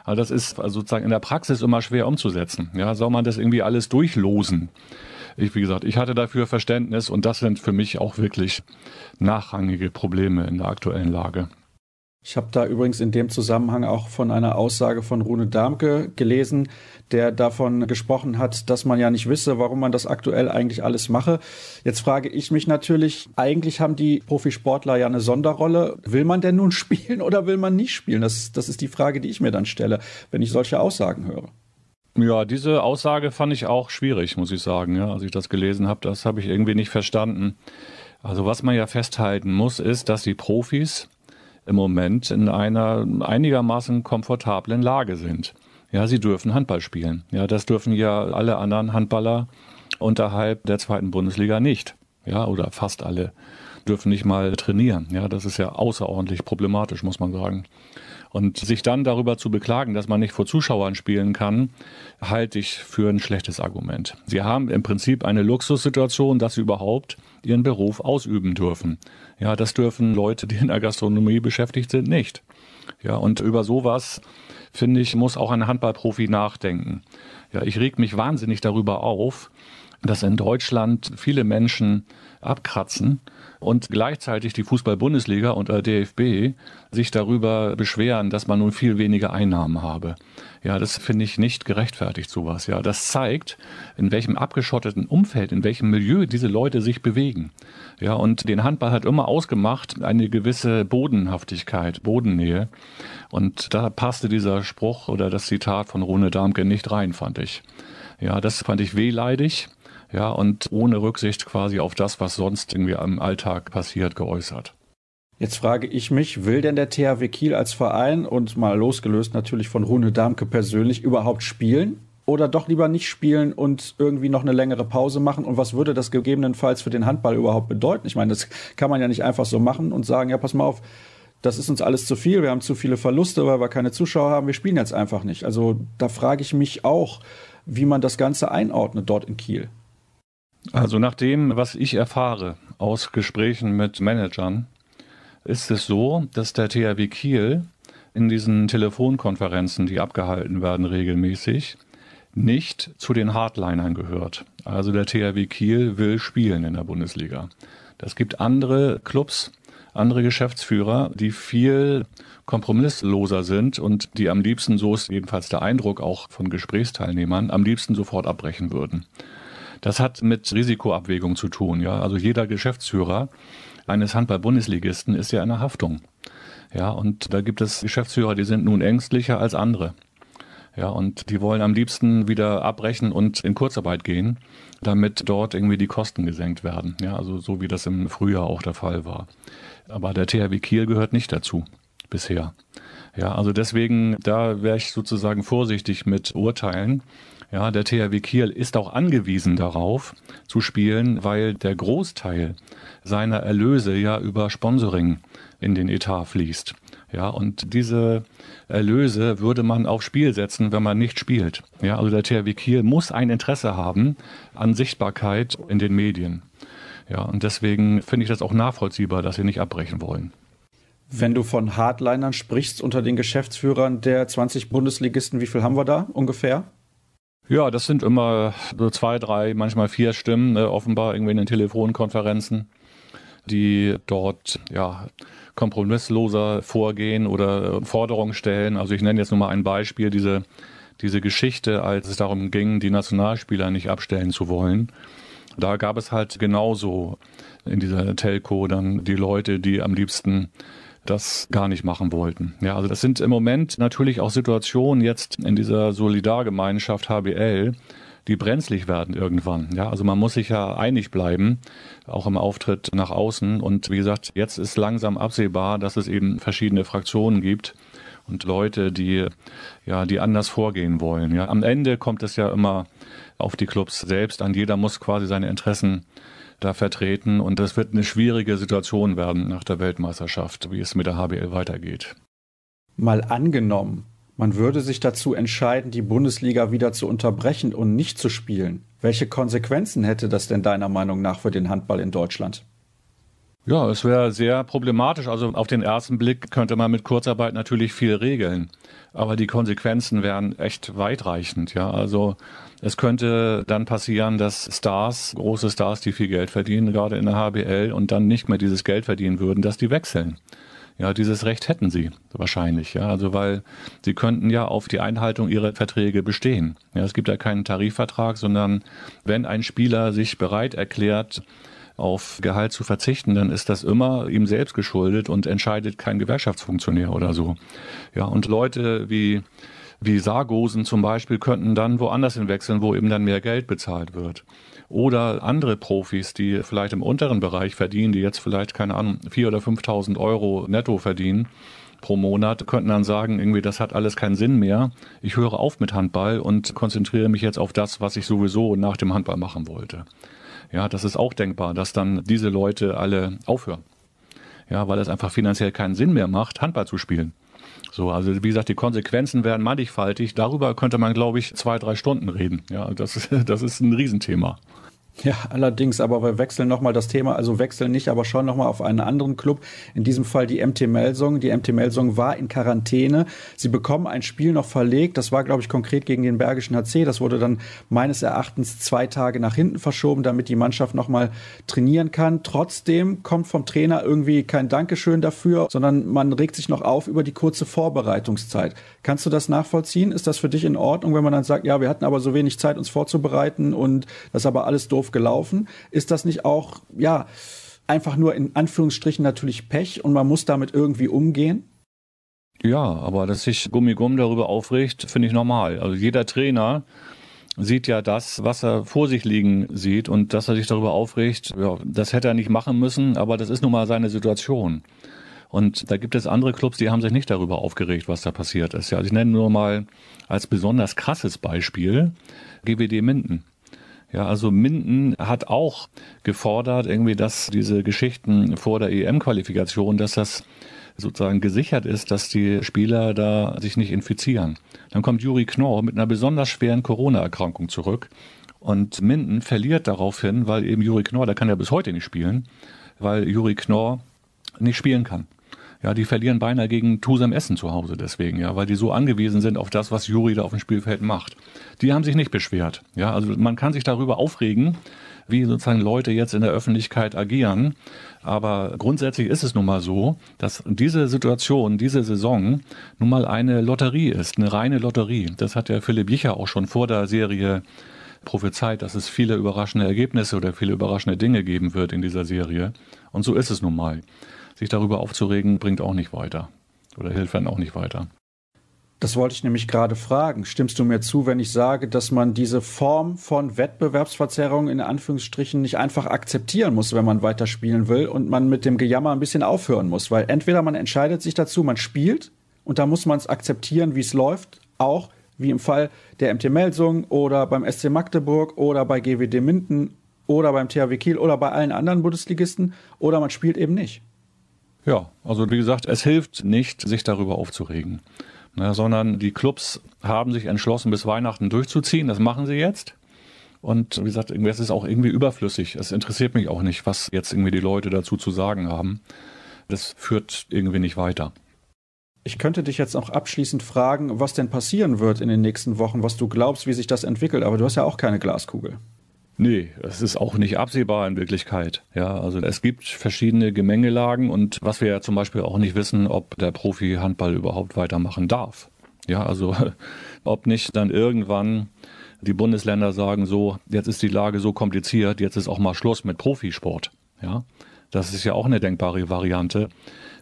also das ist also sozusagen in der Praxis immer schwer umzusetzen. Ja, soll man das irgendwie alles durchlosen? Ich, wie gesagt, ich hatte dafür Verständnis und das sind für mich auch wirklich nachrangige Probleme in der aktuellen Lage. Ich habe da übrigens in dem Zusammenhang auch von einer Aussage von Rune Darmke gelesen, der davon gesprochen hat, dass man ja nicht wisse, warum man das aktuell eigentlich alles mache. Jetzt frage ich mich natürlich, eigentlich haben die Profisportler ja eine Sonderrolle. Will man denn nun spielen oder will man nicht spielen? Das, das ist die Frage, die ich mir dann stelle, wenn ich solche Aussagen höre. Ja, diese Aussage fand ich auch schwierig, muss ich sagen. Ja, als ich das gelesen habe, das habe ich irgendwie nicht verstanden. Also was man ja festhalten muss, ist, dass die Profis im Moment in einer einigermaßen komfortablen Lage sind. Ja, sie dürfen Handball spielen. Ja, das dürfen ja alle anderen Handballer unterhalb der zweiten Bundesliga nicht. Ja, oder fast alle dürfen nicht mal trainieren. Ja, das ist ja außerordentlich problematisch, muss man sagen. Und sich dann darüber zu beklagen, dass man nicht vor Zuschauern spielen kann, halte ich für ein schlechtes Argument. Sie haben im Prinzip eine Luxussituation, dass sie überhaupt ihren Beruf ausüben dürfen. Ja, das dürfen Leute, die in der Gastronomie beschäftigt sind, nicht. Ja, und über sowas, finde ich, muss auch ein Handballprofi nachdenken. Ja, ich reg mich wahnsinnig darüber auf, dass in Deutschland viele Menschen abkratzen und gleichzeitig die Fußball-Bundesliga und der DFB sich darüber beschweren, dass man nun viel weniger Einnahmen habe. Ja, das finde ich nicht gerechtfertigt, sowas. Ja, das zeigt, in welchem abgeschotteten Umfeld, in welchem Milieu diese Leute sich bewegen. Ja, und den Handball hat immer ausgemacht eine gewisse Bodenhaftigkeit, Bodennähe. Und da passte dieser Spruch oder das Zitat von Rune Darmke nicht rein, fand ich. Ja, das fand ich wehleidig ja, und ohne Rücksicht quasi auf das, was sonst irgendwie am Alltag passiert, geäußert. Jetzt frage ich mich, will denn der THW Kiel als Verein und mal losgelöst natürlich von Rune Darmke persönlich überhaupt spielen? Oder doch lieber nicht spielen und irgendwie noch eine längere Pause machen? Und was würde das gegebenenfalls für den Handball überhaupt bedeuten? Ich meine, das kann man ja nicht einfach so machen und sagen, ja, pass mal auf, das ist uns alles zu viel, wir haben zu viele Verluste, weil wir keine Zuschauer haben, wir spielen jetzt einfach nicht. Also da frage ich mich auch, wie man das Ganze einordnet dort in Kiel. Also nach dem, was ich erfahre aus Gesprächen mit Managern, ist es so, dass der THW Kiel in diesen Telefonkonferenzen, die abgehalten werden regelmäßig, nicht zu den Hardlinern gehört. Also der THW Kiel will spielen in der Bundesliga. Das gibt andere Clubs, andere Geschäftsführer, die viel kompromissloser sind und die am liebsten, so ist jedenfalls der Eindruck auch von Gesprächsteilnehmern, am liebsten sofort abbrechen würden. Das hat mit Risikoabwägung zu tun. Ja, also jeder Geschäftsführer eines Handball-Bundesligisten ist ja in der Haftung. Ja, und da gibt es Geschäftsführer, die sind nun ängstlicher als andere. Ja, und die wollen am liebsten wieder abbrechen und in Kurzarbeit gehen, damit dort irgendwie die Kosten gesenkt werden. Ja, also so wie das im Frühjahr auch der Fall war. Aber der THW Kiel gehört nicht dazu. bisher. Ja, also deswegen, da wäre ich sozusagen vorsichtig mit Urteilen. Ja, der THW Kiel ist auch angewiesen darauf zu spielen, weil der Großteil seiner Erlöse ja über Sponsoring in den Etat fließt. Ja, und diese Erlöse würde man aufs Spiel setzen, wenn man nicht spielt. Ja, also der THW Kiel muss ein Interesse haben an Sichtbarkeit in den Medien. Ja, und deswegen finde ich das auch nachvollziehbar, dass sie nicht abbrechen wollen. Wenn du von Hardlinern sprichst unter den Geschäftsführern der 20 Bundesligisten, wie viel haben wir da ungefähr? Ja, das sind immer so zwei, drei, manchmal vier Stimmen, äh, offenbar irgendwie in den Telefonkonferenzen, die dort ja kompromissloser vorgehen oder äh, Forderungen stellen. Also ich nenne jetzt nur mal ein Beispiel, diese, diese Geschichte, als es darum ging, die Nationalspieler nicht abstellen zu wollen. Da gab es halt genauso in dieser Telco dann die Leute, die am liebsten das gar nicht machen wollten. Ja, also das sind im Moment natürlich auch Situationen jetzt in dieser Solidargemeinschaft HBL, die brenzlig werden irgendwann. Ja, also man muss sich ja einig bleiben, auch im Auftritt nach außen. Und wie gesagt, jetzt ist langsam absehbar, dass es eben verschiedene Fraktionen gibt und Leute, die ja, die anders vorgehen wollen. Ja, am Ende kommt es ja immer auf die Clubs selbst an. Jeder muss quasi seine Interessen da vertreten. Und das wird eine schwierige Situation werden nach der Weltmeisterschaft, wie es mit der HBL weitergeht. Mal angenommen, man würde sich dazu entscheiden, die Bundesliga wieder zu unterbrechen und nicht zu spielen. Welche Konsequenzen hätte das denn deiner Meinung nach für den Handball in Deutschland? Ja, es wäre sehr problematisch. Also auf den ersten Blick könnte man mit Kurzarbeit natürlich viel regeln. Aber die Konsequenzen wären echt weitreichend. Ja, also es könnte dann passieren, dass Stars, große Stars, die viel Geld verdienen, gerade in der HBL und dann nicht mehr dieses Geld verdienen würden, dass die wechseln. Ja, dieses Recht hätten sie wahrscheinlich, ja, also weil sie könnten ja auf die Einhaltung ihrer Verträge bestehen. Ja, es gibt ja keinen Tarifvertrag, sondern wenn ein Spieler sich bereit erklärt, auf Gehalt zu verzichten, dann ist das immer ihm selbst geschuldet und entscheidet kein Gewerkschaftsfunktionär oder so. Ja, und Leute wie wie Sargosen zum Beispiel könnten dann woanders hinwechseln, wo eben dann mehr Geld bezahlt wird. Oder andere Profis, die vielleicht im unteren Bereich verdienen, die jetzt vielleicht, keine Ahnung, 4.000 oder 5.000 Euro netto verdienen pro Monat, könnten dann sagen, irgendwie, das hat alles keinen Sinn mehr. Ich höre auf mit Handball und konzentriere mich jetzt auf das, was ich sowieso nach dem Handball machen wollte. Ja, das ist auch denkbar, dass dann diese Leute alle aufhören. Ja, weil es einfach finanziell keinen Sinn mehr macht, Handball zu spielen. So, also wie gesagt, die Konsequenzen werden mannigfaltig. Darüber könnte man, glaube ich, zwei, drei Stunden reden. Ja, das, das ist ein Riesenthema. Ja, allerdings, aber wir wechseln nochmal das Thema, also wechseln nicht, aber schon nochmal auf einen anderen Club. In diesem Fall die MT Melsung. Die MT Melsung war in Quarantäne. Sie bekommen ein Spiel noch verlegt. Das war, glaube ich, konkret gegen den Bergischen HC. Das wurde dann meines Erachtens zwei Tage nach hinten verschoben, damit die Mannschaft nochmal trainieren kann. Trotzdem kommt vom Trainer irgendwie kein Dankeschön dafür, sondern man regt sich noch auf über die kurze Vorbereitungszeit. Kannst du das nachvollziehen? Ist das für dich in Ordnung, wenn man dann sagt, ja, wir hatten aber so wenig Zeit, uns vorzubereiten und das ist aber alles doof gelaufen. Ist das nicht auch, ja, einfach nur in Anführungsstrichen natürlich Pech und man muss damit irgendwie umgehen? Ja, aber dass sich Gummigumm darüber aufregt, finde ich normal. Also jeder Trainer sieht ja das, was er vor sich liegen sieht und dass er sich darüber aufregt, ja, das hätte er nicht machen müssen, aber das ist nun mal seine Situation. Und da gibt es andere Clubs, die haben sich nicht darüber aufgeregt, was da passiert ist. Ja, also ich nenne nur mal als besonders krasses Beispiel GWD Minden. Ja, also Minden hat auch gefordert, irgendwie, dass diese Geschichten vor der EM-Qualifikation, dass das sozusagen gesichert ist, dass die Spieler da sich nicht infizieren. Dann kommt Juri Knorr mit einer besonders schweren Corona-Erkrankung zurück und Minden verliert daraufhin, weil eben Juri Knorr, der kann ja bis heute nicht spielen, weil Juri Knorr nicht spielen kann. Ja, die verlieren beinahe gegen Tusem Essen zu Hause deswegen, ja, weil die so angewiesen sind auf das, was Juri da auf dem Spielfeld macht. Die haben sich nicht beschwert. Ja, also man kann sich darüber aufregen, wie sozusagen Leute jetzt in der Öffentlichkeit agieren. Aber grundsätzlich ist es nun mal so, dass diese Situation, diese Saison nun mal eine Lotterie ist, eine reine Lotterie. Das hat ja Philipp Jicher auch schon vor der Serie prophezeit, dass es viele überraschende Ergebnisse oder viele überraschende Dinge geben wird in dieser Serie. Und so ist es nun mal sich darüber aufzuregen, bringt auch nicht weiter oder hilft dann auch nicht weiter. Das wollte ich nämlich gerade fragen. Stimmst du mir zu, wenn ich sage, dass man diese Form von Wettbewerbsverzerrung in Anführungsstrichen nicht einfach akzeptieren muss, wenn man weiterspielen will und man mit dem Gejammer ein bisschen aufhören muss? Weil entweder man entscheidet sich dazu, man spielt und da muss man es akzeptieren, wie es läuft, auch wie im Fall der MT Melsung oder beim SC Magdeburg oder bei GWD Minden oder beim THW Kiel oder bei allen anderen Bundesligisten oder man spielt eben nicht. Ja, also wie gesagt, es hilft nicht, sich darüber aufzuregen ne, sondern die Clubs haben sich entschlossen, bis Weihnachten durchzuziehen. Das machen sie jetzt. Und wie gesagt, es ist auch irgendwie überflüssig. Es interessiert mich auch nicht, was jetzt irgendwie die Leute dazu zu sagen haben. Das führt irgendwie nicht weiter. Ich könnte dich jetzt auch abschließend fragen, was denn passieren wird in den nächsten Wochen, was du glaubst, wie sich das entwickelt. Aber du hast ja auch keine Glaskugel. Nee, es ist auch nicht absehbar in Wirklichkeit. Ja, also es gibt verschiedene Gemengelagen und was wir ja zum Beispiel auch nicht wissen, ob der Profi-Handball überhaupt weitermachen darf. Ja, also ob nicht dann irgendwann die Bundesländer sagen so, jetzt ist die Lage so kompliziert, jetzt ist auch mal Schluss mit Profisport. Ja, das ist ja auch eine denkbare Variante,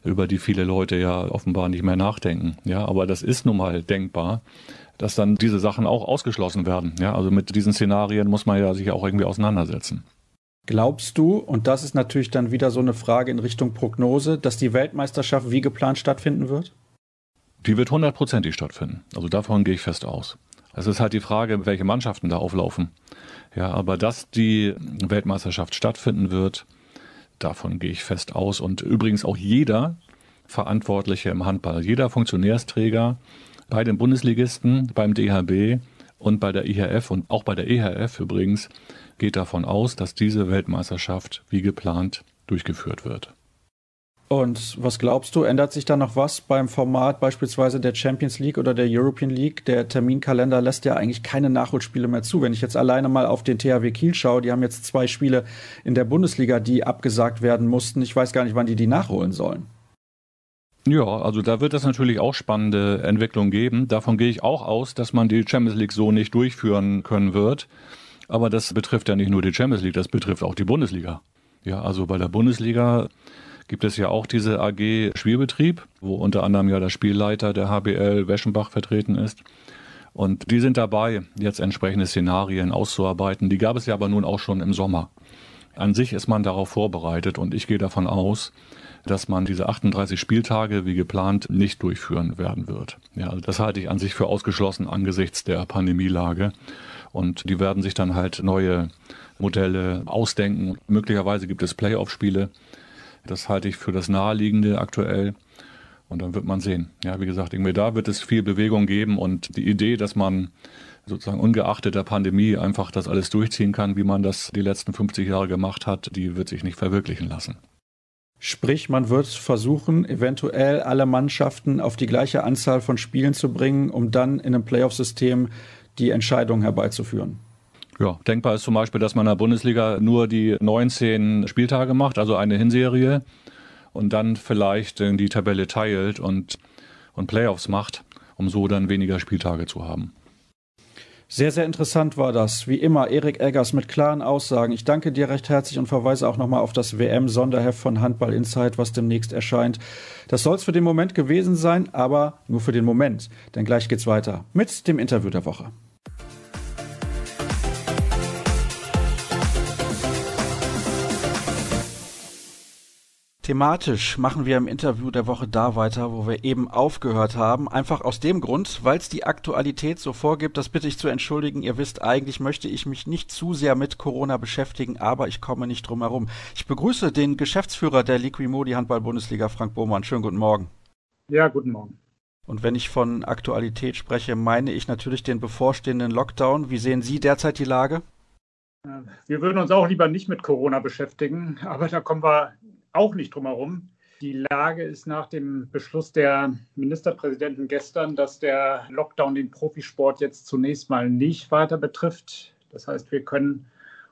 über die viele Leute ja offenbar nicht mehr nachdenken. Ja, aber das ist nun mal denkbar dass dann diese Sachen auch ausgeschlossen werden. Ja, also mit diesen Szenarien muss man ja sich auch irgendwie auseinandersetzen. Glaubst du, und das ist natürlich dann wieder so eine Frage in Richtung Prognose, dass die Weltmeisterschaft wie geplant stattfinden wird? Die wird hundertprozentig stattfinden. Also davon gehe ich fest aus. Es ist halt die Frage, welche Mannschaften da auflaufen. Ja, aber dass die Weltmeisterschaft stattfinden wird, davon gehe ich fest aus. Und übrigens auch jeder Verantwortliche im Handball, jeder Funktionärsträger, bei den Bundesligisten, beim DHB und bei der IHF und auch bei der EHF übrigens geht davon aus, dass diese Weltmeisterschaft wie geplant durchgeführt wird. Und was glaubst du, ändert sich da noch was beim Format beispielsweise der Champions League oder der European League? Der Terminkalender lässt ja eigentlich keine Nachholspiele mehr zu. Wenn ich jetzt alleine mal auf den THW Kiel schaue, die haben jetzt zwei Spiele in der Bundesliga, die abgesagt werden mussten. Ich weiß gar nicht, wann die die nachholen sollen. Ja, also da wird es natürlich auch spannende Entwicklungen geben. Davon gehe ich auch aus, dass man die Champions League so nicht durchführen können wird. Aber das betrifft ja nicht nur die Champions League, das betrifft auch die Bundesliga. Ja, also bei der Bundesliga gibt es ja auch diese AG Spielbetrieb, wo unter anderem ja der Spielleiter der HBL Weschenbach vertreten ist. Und die sind dabei, jetzt entsprechende Szenarien auszuarbeiten. Die gab es ja aber nun auch schon im Sommer. An sich ist man darauf vorbereitet und ich gehe davon aus, dass man diese 38 Spieltage wie geplant nicht durchführen werden wird. Ja, also das halte ich an sich für ausgeschlossen angesichts der Pandemielage. Und die werden sich dann halt neue Modelle ausdenken. Möglicherweise gibt es Playoff-Spiele. Das halte ich für das Naheliegende aktuell. Und dann wird man sehen. Ja, wie gesagt, irgendwie da wird es viel Bewegung geben und die Idee, dass man sozusagen ungeachtet der Pandemie einfach das alles durchziehen kann, wie man das die letzten 50 Jahre gemacht hat, die wird sich nicht verwirklichen lassen. Sprich, man wird versuchen, eventuell alle Mannschaften auf die gleiche Anzahl von Spielen zu bringen, um dann in einem Playoff-System die Entscheidung herbeizuführen. Ja, denkbar ist zum Beispiel, dass man in der Bundesliga nur die 19 Spieltage macht, also eine Hinserie, und dann vielleicht die Tabelle teilt und, und Playoffs macht, um so dann weniger Spieltage zu haben. Sehr, sehr interessant war das. Wie immer, Erik Eggers mit klaren Aussagen. Ich danke dir recht herzlich und verweise auch nochmal auf das WM-Sonderheft von Handball Insight, was demnächst erscheint. Das soll es für den Moment gewesen sein, aber nur für den Moment. Denn gleich geht's weiter mit dem Interview der Woche. Thematisch machen wir im Interview der Woche da weiter, wo wir eben aufgehört haben. Einfach aus dem Grund, weil es die Aktualität so vorgibt. Das bitte ich zu entschuldigen. Ihr wisst, eigentlich möchte ich mich nicht zu sehr mit Corona beschäftigen, aber ich komme nicht drum herum. Ich begrüße den Geschäftsführer der Liquimodi Handball-Bundesliga, Frank Bohmann. Schönen guten Morgen. Ja, guten Morgen. Und wenn ich von Aktualität spreche, meine ich natürlich den bevorstehenden Lockdown. Wie sehen Sie derzeit die Lage? Wir würden uns auch lieber nicht mit Corona beschäftigen, aber da kommen wir auch nicht drumherum. Die Lage ist nach dem Beschluss der Ministerpräsidenten gestern, dass der Lockdown den Profisport jetzt zunächst mal nicht weiter betrifft. Das heißt, wir können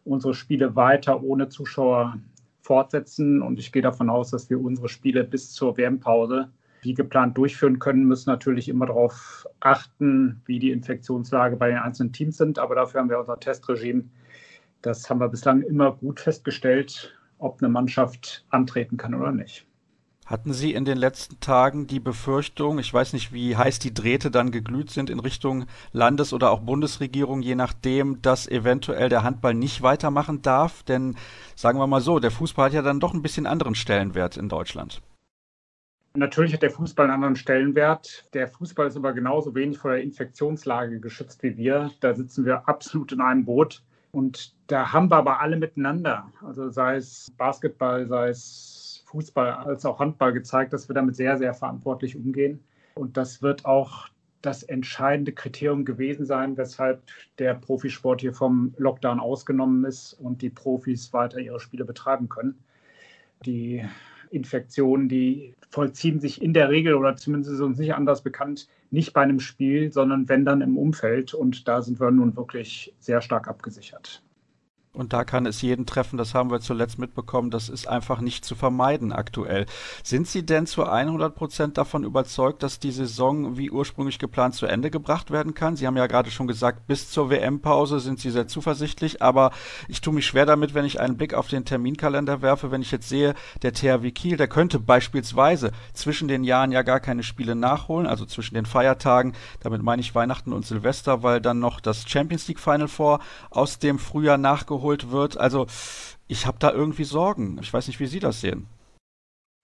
unsere Spiele weiter ohne Zuschauer fortsetzen. Und ich gehe davon aus, dass wir unsere Spiele bis zur WM-Pause wie geplant durchführen können, müssen natürlich immer darauf achten, wie die Infektionslage bei den einzelnen Teams sind. Aber dafür haben wir unser Testregime. Das haben wir bislang immer gut festgestellt ob eine Mannschaft antreten kann oder nicht. Hatten Sie in den letzten Tagen die Befürchtung, ich weiß nicht, wie heiß die Drähte dann geglüht sind in Richtung Landes- oder auch Bundesregierung, je nachdem, dass eventuell der Handball nicht weitermachen darf? Denn sagen wir mal so, der Fußball hat ja dann doch ein bisschen anderen Stellenwert in Deutschland. Natürlich hat der Fußball einen anderen Stellenwert. Der Fußball ist aber genauso wenig vor der Infektionslage geschützt wie wir. Da sitzen wir absolut in einem Boot. Und da haben wir aber alle miteinander, also sei es Basketball, sei es Fußball als auch Handball gezeigt, dass wir damit sehr, sehr verantwortlich umgehen. Und das wird auch das entscheidende Kriterium gewesen sein, weshalb der Profisport hier vom Lockdown ausgenommen ist und die Profis weiter ihre Spiele betreiben können. Die Infektionen, die vollziehen sich in der Regel oder zumindest ist uns nicht anders bekannt, nicht bei einem Spiel, sondern wenn dann im Umfeld. Und da sind wir nun wirklich sehr stark abgesichert. Und da kann es jeden treffen, das haben wir zuletzt mitbekommen, das ist einfach nicht zu vermeiden aktuell. Sind Sie denn zu 100 Prozent davon überzeugt, dass die Saison wie ursprünglich geplant zu Ende gebracht werden kann? Sie haben ja gerade schon gesagt, bis zur WM-Pause sind Sie sehr zuversichtlich, aber ich tue mich schwer damit, wenn ich einen Blick auf den Terminkalender werfe, wenn ich jetzt sehe, der THW Kiel, der könnte beispielsweise zwischen den Jahren ja gar keine Spiele nachholen, also zwischen den Feiertagen, damit meine ich Weihnachten und Silvester, weil dann noch das Champions League Final Four aus dem Frühjahr nachgeholt geholt wird. Also ich habe da irgendwie Sorgen. Ich weiß nicht, wie Sie das sehen.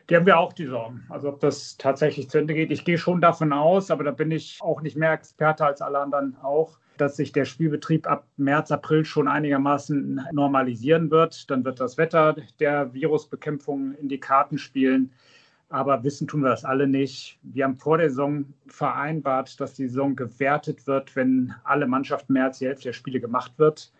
Die haben wir auch die Sorgen. Also ob das tatsächlich zu Ende geht. Ich gehe schon davon aus, aber da bin ich auch nicht mehr Experte als alle anderen auch, dass sich der Spielbetrieb ab März, April schon einigermaßen normalisieren wird. Dann wird das Wetter der Virusbekämpfung in die Karten spielen. Aber wissen tun wir das alle nicht. Wir haben vor der Saison vereinbart, dass die Saison gewertet wird, wenn alle Mannschaften mehr als die Hälfte der Spiele gemacht wird.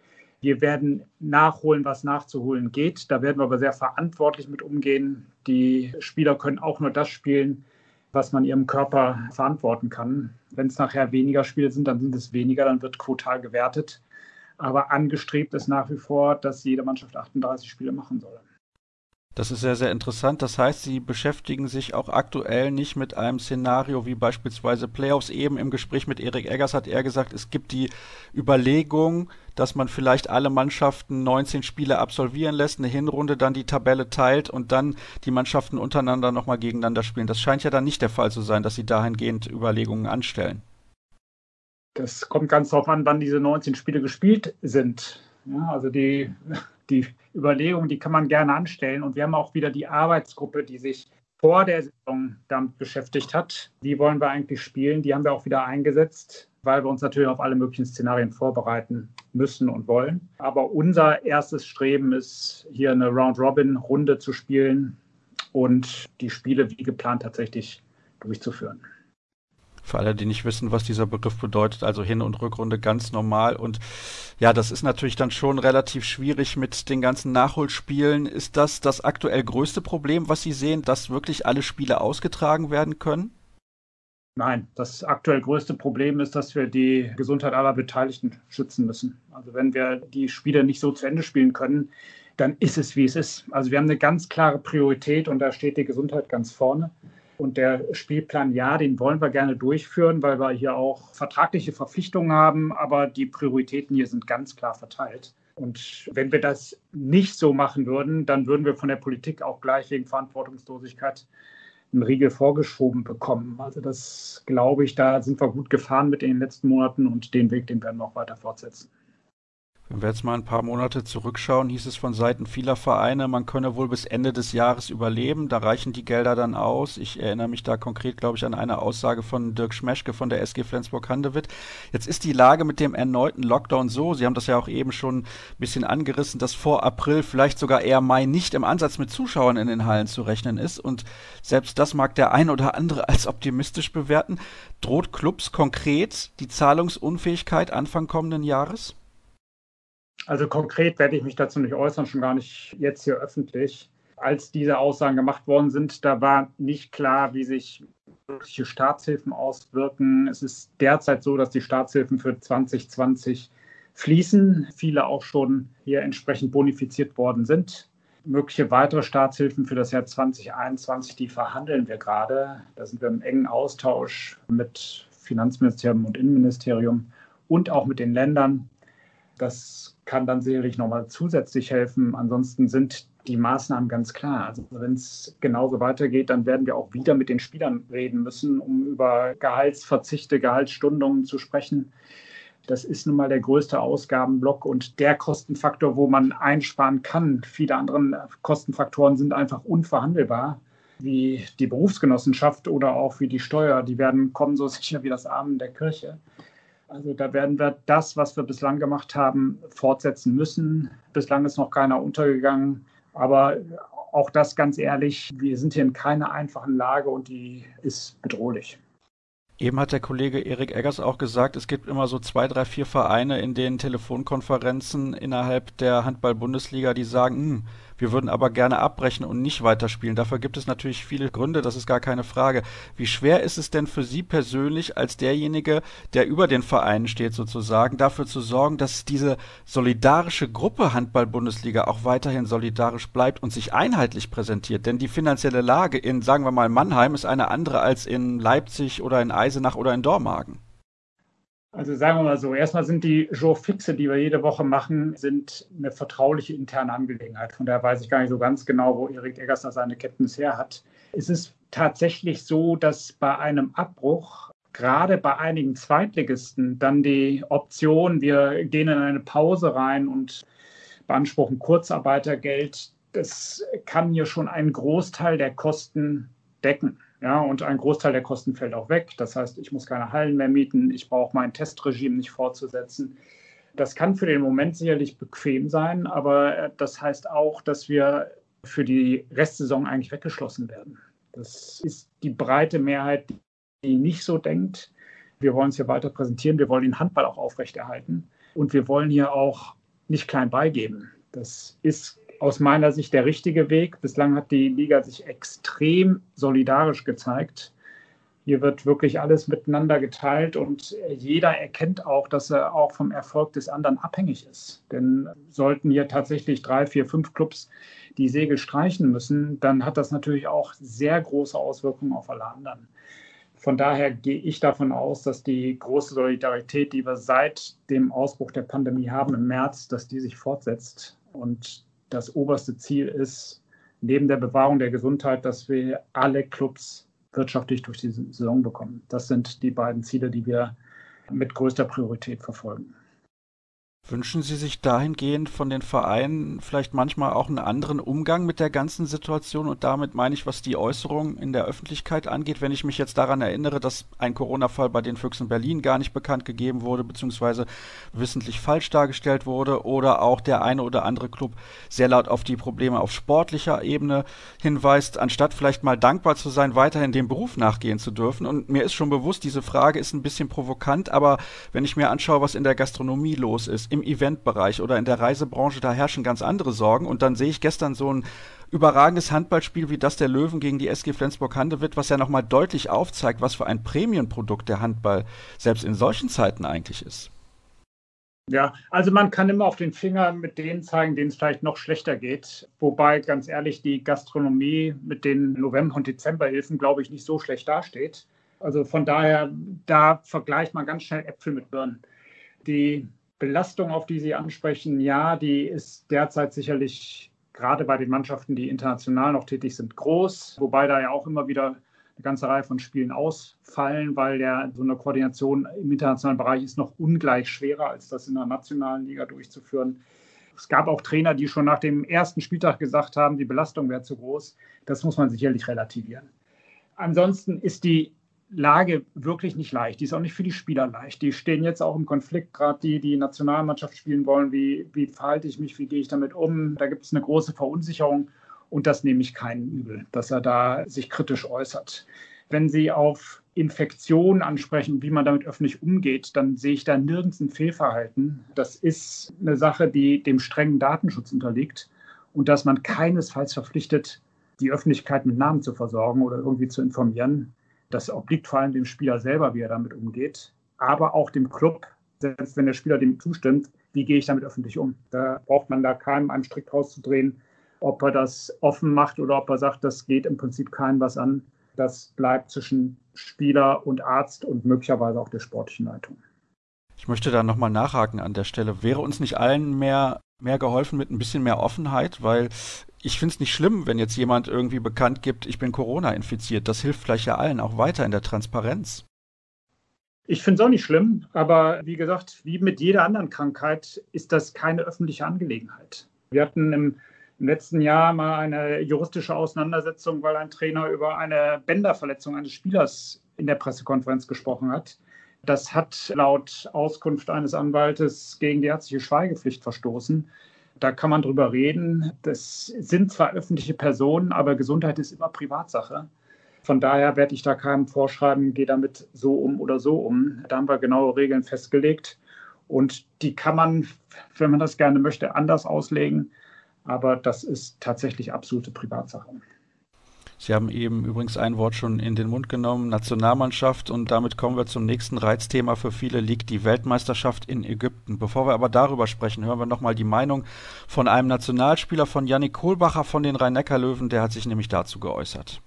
Wir werden nachholen, was nachzuholen geht. Da werden wir aber sehr verantwortlich mit umgehen. Die Spieler können auch nur das spielen, was man ihrem Körper verantworten kann. Wenn es nachher weniger Spiele sind, dann sind es weniger, dann wird quotal gewertet. Aber angestrebt ist nach wie vor, dass jede Mannschaft 38 Spiele machen soll. Das ist sehr, sehr interessant. Das heißt, Sie beschäftigen sich auch aktuell nicht mit einem Szenario wie beispielsweise Playoffs. Eben im Gespräch mit Erik Eggers hat er gesagt, es gibt die Überlegung, dass man vielleicht alle Mannschaften 19 Spiele absolvieren lässt, eine Hinrunde dann die Tabelle teilt und dann die Mannschaften untereinander nochmal gegeneinander spielen. Das scheint ja dann nicht der Fall zu sein, dass Sie dahingehend Überlegungen anstellen. Das kommt ganz darauf an, wann diese 19 Spiele gespielt sind. Ja, also die die Überlegungen, die kann man gerne anstellen. Und wir haben auch wieder die Arbeitsgruppe, die sich vor der Saison damit beschäftigt hat. Wie wollen wir eigentlich spielen? Die haben wir auch wieder eingesetzt, weil wir uns natürlich auf alle möglichen Szenarien vorbereiten müssen und wollen. Aber unser erstes Streben ist, hier eine Round-Robin-Runde zu spielen und die Spiele wie geplant tatsächlich durchzuführen. Für alle, die nicht wissen, was dieser Begriff bedeutet, also Hin- und Rückrunde ganz normal. Und ja, das ist natürlich dann schon relativ schwierig mit den ganzen Nachholspielen. Ist das das aktuell größte Problem, was Sie sehen, dass wirklich alle Spiele ausgetragen werden können? Nein, das aktuell größte Problem ist, dass wir die Gesundheit aller Beteiligten schützen müssen. Also wenn wir die Spiele nicht so zu Ende spielen können, dann ist es, wie es ist. Also wir haben eine ganz klare Priorität und da steht die Gesundheit ganz vorne. Und der Spielplan, ja, den wollen wir gerne durchführen, weil wir hier auch vertragliche Verpflichtungen haben, aber die Prioritäten hier sind ganz klar verteilt. Und wenn wir das nicht so machen würden, dann würden wir von der Politik auch gleich wegen Verantwortungslosigkeit einen Riegel vorgeschoben bekommen. Also das glaube ich, da sind wir gut gefahren mit den letzten Monaten und den Weg, den werden wir auch weiter fortsetzen. Wenn wir jetzt mal ein paar Monate zurückschauen, hieß es von Seiten vieler Vereine, man könne wohl bis Ende des Jahres überleben. Da reichen die Gelder dann aus. Ich erinnere mich da konkret, glaube ich, an eine Aussage von Dirk Schmeschke von der SG Flensburg-Handewitt. Jetzt ist die Lage mit dem erneuten Lockdown so, Sie haben das ja auch eben schon ein bisschen angerissen, dass vor April, vielleicht sogar eher Mai nicht im Ansatz mit Zuschauern in den Hallen zu rechnen ist. Und selbst das mag der ein oder andere als optimistisch bewerten. Droht Clubs konkret die Zahlungsunfähigkeit Anfang kommenden Jahres? Also konkret werde ich mich dazu nicht äußern, schon gar nicht jetzt hier öffentlich. Als diese Aussagen gemacht worden sind, da war nicht klar, wie sich wirkliche Staatshilfen auswirken. Es ist derzeit so, dass die Staatshilfen für 2020 fließen, viele auch schon hier entsprechend bonifiziert worden sind. Mögliche weitere Staatshilfen für das Jahr 2021, die verhandeln wir gerade. Da sind wir im engen Austausch mit Finanzministerium und Innenministerium und auch mit den Ländern. Das kann dann sicherlich nochmal zusätzlich helfen. Ansonsten sind die Maßnahmen ganz klar. Also wenn es genauso weitergeht, dann werden wir auch wieder mit den Spielern reden müssen, um über Gehaltsverzichte, Gehaltsstundungen zu sprechen. Das ist nun mal der größte Ausgabenblock und der Kostenfaktor, wo man einsparen kann. Viele andere Kostenfaktoren sind einfach unverhandelbar, wie die Berufsgenossenschaft oder auch wie die Steuer. Die werden kommen so sicher wie das Amen der Kirche. Also da werden wir das, was wir bislang gemacht haben, fortsetzen müssen. Bislang ist noch keiner untergegangen. Aber auch das ganz ehrlich, wir sind hier in keiner einfachen Lage und die ist bedrohlich. Eben hat der Kollege Erik Eggers auch gesagt, es gibt immer so zwei, drei, vier Vereine in den Telefonkonferenzen innerhalb der Handball-Bundesliga, die sagen, hm, wir würden aber gerne abbrechen und nicht weiterspielen. Dafür gibt es natürlich viele Gründe, das ist gar keine Frage. Wie schwer ist es denn für Sie persönlich als derjenige, der über den Vereinen steht sozusagen, dafür zu sorgen, dass diese solidarische Gruppe Handball-Bundesliga auch weiterhin solidarisch bleibt und sich einheitlich präsentiert? Denn die finanzielle Lage in, sagen wir mal, Mannheim ist eine andere als in Leipzig oder in Eisenach oder in Dormagen. Also sagen wir mal so, erstmal sind die Jour-Fixe, die wir jede Woche machen, sind eine vertrauliche interne Angelegenheit. Von daher weiß ich gar nicht so ganz genau, wo Erik Eggers da seine Kenntnis her hat. Es ist tatsächlich so, dass bei einem Abbruch gerade bei einigen Zweitligisten dann die Option, wir gehen in eine Pause rein und beanspruchen Kurzarbeitergeld, das kann hier schon einen Großteil der Kosten decken. Ja, und ein Großteil der Kosten fällt auch weg. Das heißt, ich muss keine Hallen mehr mieten, ich brauche mein Testregime nicht fortzusetzen. Das kann für den Moment sicherlich bequem sein, aber äh, das heißt auch, dass wir für die Restsaison eigentlich weggeschlossen werden. Das ist die breite Mehrheit, die nicht so denkt. Wir wollen es hier weiter präsentieren, wir wollen den Handball auch aufrechterhalten und wir wollen hier auch nicht klein beigeben. Das ist aus meiner Sicht der richtige Weg. Bislang hat die Liga sich extrem solidarisch gezeigt. Hier wird wirklich alles miteinander geteilt und jeder erkennt auch, dass er auch vom Erfolg des anderen abhängig ist. Denn sollten hier tatsächlich drei, vier, fünf Clubs die Segel streichen müssen, dann hat das natürlich auch sehr große Auswirkungen auf alle anderen. Von daher gehe ich davon aus, dass die große Solidarität, die wir seit dem Ausbruch der Pandemie haben im März, dass die sich fortsetzt. Und das oberste Ziel ist, neben der Bewahrung der Gesundheit, dass wir alle Clubs wirtschaftlich durch die Saison bekommen. Das sind die beiden Ziele, die wir mit größter Priorität verfolgen. Wünschen Sie sich dahingehend von den Vereinen vielleicht manchmal auch einen anderen Umgang mit der ganzen Situation? Und damit meine ich, was die Äußerungen in der Öffentlichkeit angeht. Wenn ich mich jetzt daran erinnere, dass ein Corona-Fall bei den Füchsen Berlin gar nicht bekannt gegeben wurde, beziehungsweise wissentlich falsch dargestellt wurde, oder auch der eine oder andere Club sehr laut auf die Probleme auf sportlicher Ebene hinweist, anstatt vielleicht mal dankbar zu sein, weiterhin dem Beruf nachgehen zu dürfen. Und mir ist schon bewusst, diese Frage ist ein bisschen provokant, aber wenn ich mir anschaue, was in der Gastronomie los ist, im Eventbereich oder in der Reisebranche, da herrschen ganz andere Sorgen. Und dann sehe ich gestern so ein überragendes Handballspiel wie das der Löwen gegen die SG Flensburg-Handewitt, was ja nochmal deutlich aufzeigt, was für ein Prämienprodukt der Handball selbst in solchen Zeiten eigentlich ist. Ja, also man kann immer auf den Finger mit denen zeigen, denen es vielleicht noch schlechter geht. Wobei, ganz ehrlich, die Gastronomie mit den November- und Dezemberhilfen, glaube ich, nicht so schlecht dasteht. Also von daher, da vergleicht man ganz schnell Äpfel mit Birnen. Die Belastung, auf die Sie ansprechen, ja, die ist derzeit sicherlich gerade bei den Mannschaften, die international noch tätig sind, groß, wobei da ja auch immer wieder eine ganze Reihe von Spielen ausfallen, weil ja so eine Koordination im internationalen Bereich ist noch ungleich schwerer, als das in der nationalen Liga durchzuführen. Es gab auch Trainer, die schon nach dem ersten Spieltag gesagt haben, die Belastung wäre zu groß. Das muss man sicherlich relativieren. Ansonsten ist die Lage wirklich nicht leicht. Die ist auch nicht für die Spieler leicht. Die stehen jetzt auch im Konflikt, gerade die, die Nationalmannschaft spielen wollen. Wie, wie verhalte ich mich? Wie gehe ich damit um? Da gibt es eine große Verunsicherung und das nehme ich keinen übel, dass er da sich kritisch äußert. Wenn Sie auf Infektionen ansprechen, wie man damit öffentlich umgeht, dann sehe ich da nirgends ein Fehlverhalten. Das ist eine Sache, die dem strengen Datenschutz unterliegt und dass man keinesfalls verpflichtet, die Öffentlichkeit mit Namen zu versorgen oder irgendwie zu informieren. Das obliegt vor allem dem Spieler selber, wie er damit umgeht, aber auch dem Club, selbst wenn der Spieler dem zustimmt, wie gehe ich damit öffentlich um? Da braucht man da keinem einen Strick rauszudrehen, ob er das offen macht oder ob er sagt, das geht im Prinzip keinem was an. Das bleibt zwischen Spieler und Arzt und möglicherweise auch der sportlichen Leitung. Ich möchte da nochmal nachhaken an der Stelle. Wäre uns nicht allen mehr, mehr geholfen mit ein bisschen mehr Offenheit? Weil ich finde es nicht schlimm, wenn jetzt jemand irgendwie bekannt gibt, ich bin Corona infiziert. Das hilft vielleicht ja allen auch weiter in der Transparenz. Ich finde es auch nicht schlimm, aber wie gesagt, wie mit jeder anderen Krankheit ist das keine öffentliche Angelegenheit. Wir hatten im, im letzten Jahr mal eine juristische Auseinandersetzung, weil ein Trainer über eine Bänderverletzung eines Spielers in der Pressekonferenz gesprochen hat. Das hat laut Auskunft eines Anwaltes gegen die ärztliche Schweigepflicht verstoßen. Da kann man drüber reden. Das sind zwar öffentliche Personen, aber Gesundheit ist immer Privatsache. Von daher werde ich da keinem vorschreiben, gehe damit so um oder so um. Da haben wir genaue Regeln festgelegt. Und die kann man, wenn man das gerne möchte, anders auslegen. Aber das ist tatsächlich absolute Privatsache. Sie haben eben übrigens ein Wort schon in den Mund genommen, Nationalmannschaft. Und damit kommen wir zum nächsten Reizthema für viele, liegt die Weltmeisterschaft in Ägypten. Bevor wir aber darüber sprechen, hören wir nochmal die Meinung von einem Nationalspieler von Yannick Kohlbacher von den Rhein-Neckar-Löwen. Der hat sich nämlich dazu geäußert.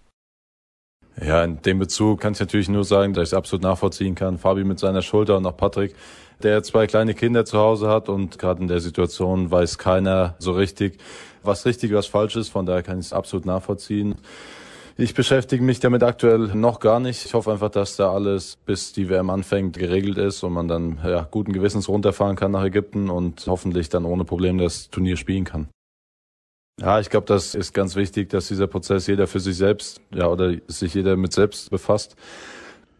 Ja, in dem Bezug kann ich natürlich nur sagen, dass ich es absolut nachvollziehen kann. Fabi mit seiner Schulter und auch Patrick, der zwei kleine Kinder zu Hause hat und gerade in der Situation weiß keiner so richtig, was richtig, was falsch ist. Von daher kann ich es absolut nachvollziehen. Ich beschäftige mich damit aktuell noch gar nicht. Ich hoffe einfach, dass da alles, bis die WM anfängt, geregelt ist und man dann ja, guten Gewissens runterfahren kann nach Ägypten und hoffentlich dann ohne Probleme das Turnier spielen kann. Ja, ich glaube, das ist ganz wichtig, dass dieser Prozess jeder für sich selbst, ja, oder sich jeder mit selbst befasst.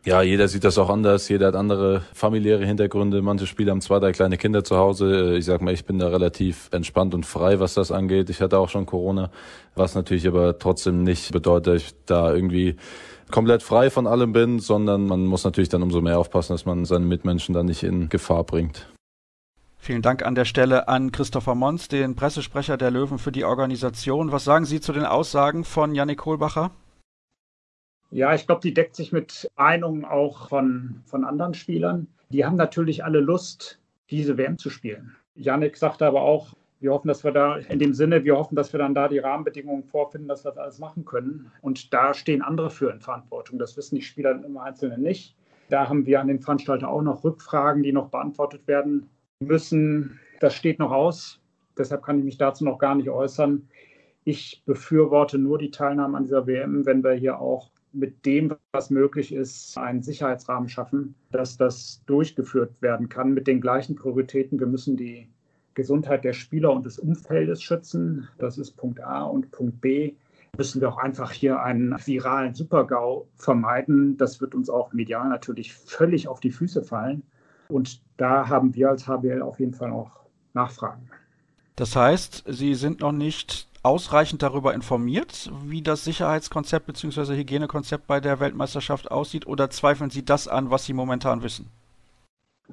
Ja, jeder sieht das auch anders, jeder hat andere familiäre Hintergründe. Manche Spieler haben zwei, drei kleine Kinder zu Hause. Ich sag mal, ich bin da relativ entspannt und frei, was das angeht. Ich hatte auch schon Corona, was natürlich aber trotzdem nicht bedeutet, dass ich da irgendwie komplett frei von allem bin, sondern man muss natürlich dann umso mehr aufpassen, dass man seine Mitmenschen dann nicht in Gefahr bringt. Vielen Dank an der Stelle an Christopher Mons, den Pressesprecher der Löwen für die Organisation. Was sagen Sie zu den Aussagen von Yannick Kohlbacher? Ja, ich glaube, die deckt sich mit Meinungen auch von, von anderen Spielern. Die haben natürlich alle Lust, diese WM zu spielen. Yannick sagte aber auch, wir hoffen, dass wir da in dem Sinne, wir hoffen, dass wir dann da die Rahmenbedingungen vorfinden, dass wir das alles machen können. Und da stehen andere für in Verantwortung. Das wissen die Spieler im Einzelnen nicht. Da haben wir an den Veranstalter auch noch Rückfragen, die noch beantwortet werden müssen. Das steht noch aus. Deshalb kann ich mich dazu noch gar nicht äußern. Ich befürworte nur die Teilnahme an dieser WM, wenn wir hier auch mit dem, was möglich ist, einen Sicherheitsrahmen schaffen, dass das durchgeführt werden kann mit den gleichen Prioritäten. Wir müssen die Gesundheit der Spieler und des Umfeldes schützen. Das ist Punkt A. Und Punkt B müssen wir auch einfach hier einen viralen Supergau vermeiden. Das wird uns auch medial natürlich völlig auf die Füße fallen. Und da haben wir als HBL auf jeden Fall auch Nachfragen. Das heißt, Sie sind noch nicht ausreichend darüber informiert, wie das Sicherheitskonzept bzw. Hygienekonzept bei der Weltmeisterschaft aussieht, oder zweifeln Sie das an, was Sie momentan wissen?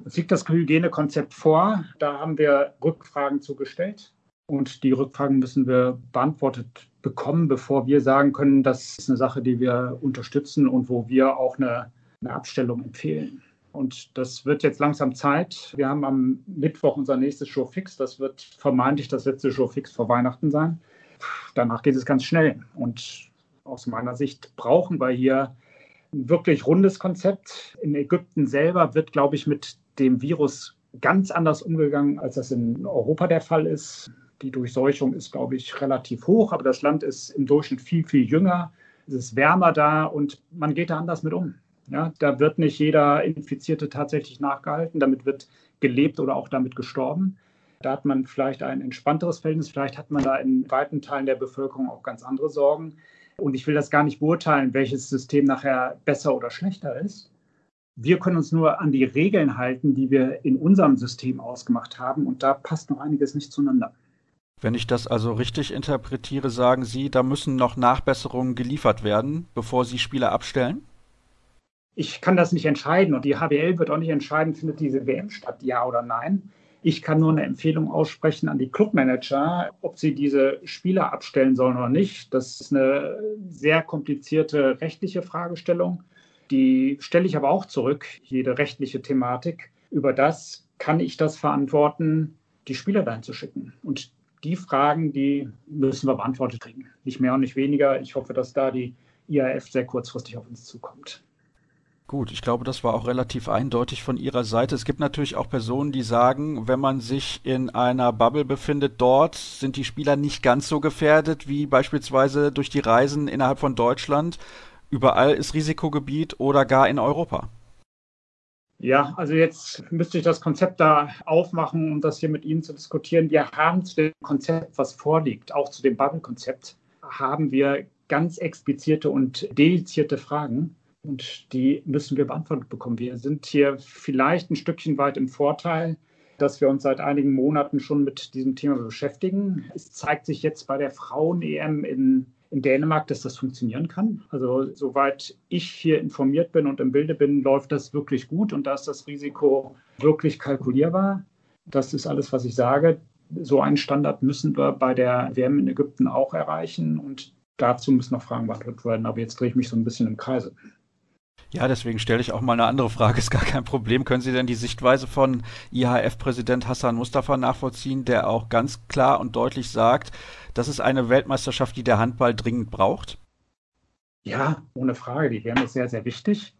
Es liegt das Hygienekonzept vor. Da haben wir Rückfragen zugestellt. Und die Rückfragen müssen wir beantwortet bekommen, bevor wir sagen können, das ist eine Sache, die wir unterstützen und wo wir auch eine, eine Abstellung empfehlen. Und das wird jetzt langsam Zeit. Wir haben am Mittwoch unser nächstes Show fix. Das wird vermeintlich das letzte Show fix vor Weihnachten sein. Danach geht es ganz schnell. Und aus meiner Sicht brauchen wir hier ein wirklich rundes Konzept. In Ägypten selber wird, glaube ich, mit dem Virus ganz anders umgegangen, als das in Europa der Fall ist. Die Durchseuchung ist, glaube ich, relativ hoch, aber das Land ist im Durchschnitt viel, viel jünger. Es ist wärmer da und man geht da anders mit um. Ja, da wird nicht jeder Infizierte tatsächlich nachgehalten, damit wird gelebt oder auch damit gestorben. Da hat man vielleicht ein entspannteres Verhältnis, vielleicht hat man da in weiten Teilen der Bevölkerung auch ganz andere Sorgen. Und ich will das gar nicht beurteilen, welches System nachher besser oder schlechter ist. Wir können uns nur an die Regeln halten, die wir in unserem System ausgemacht haben. Und da passt noch einiges nicht zueinander. Wenn ich das also richtig interpretiere, sagen Sie, da müssen noch Nachbesserungen geliefert werden, bevor Sie Spieler abstellen? Ich kann das nicht entscheiden und die HBL wird auch nicht entscheiden, findet diese WM statt, ja oder nein. Ich kann nur eine Empfehlung aussprechen an die Clubmanager, ob sie diese Spieler abstellen sollen oder nicht. Das ist eine sehr komplizierte rechtliche Fragestellung. Die stelle ich aber auch zurück, jede rechtliche Thematik. Über das kann ich das verantworten, die Spieler dahin zu schicken. Und die Fragen, die müssen wir beantwortet kriegen. Nicht mehr und nicht weniger. Ich hoffe, dass da die IAF sehr kurzfristig auf uns zukommt. Gut, ich glaube, das war auch relativ eindeutig von Ihrer Seite. Es gibt natürlich auch Personen, die sagen, wenn man sich in einer Bubble befindet, dort sind die Spieler nicht ganz so gefährdet wie beispielsweise durch die Reisen innerhalb von Deutschland. Überall ist Risikogebiet oder gar in Europa. Ja, also jetzt müsste ich das Konzept da aufmachen, um das hier mit Ihnen zu diskutieren. Wir haben zu dem Konzept, was vorliegt, auch zu dem Bubble-Konzept, haben wir ganz explizite und dedizierte Fragen und die müssen wir beantwortet bekommen. Wir sind hier vielleicht ein Stückchen weit im Vorteil, dass wir uns seit einigen Monaten schon mit diesem Thema beschäftigen. Es zeigt sich jetzt bei der Frauen-EM in, in Dänemark, dass das funktionieren kann. Also soweit ich hier informiert bin und im Bilde bin, läuft das wirklich gut und da ist das Risiko wirklich kalkulierbar. Das ist alles, was ich sage. So einen Standard müssen wir bei der WM in Ägypten auch erreichen und dazu müssen noch Fragen beantwortet werden. Aber jetzt drehe ich mich so ein bisschen im Kreise. Ja, deswegen stelle ich auch mal eine andere Frage, ist gar kein Problem. Können Sie denn die Sichtweise von IHF-Präsident Hassan Mustafa nachvollziehen, der auch ganz klar und deutlich sagt, das ist eine Weltmeisterschaft, die der Handball dringend braucht? Ja, ohne Frage. Die WM ist sehr, sehr wichtig.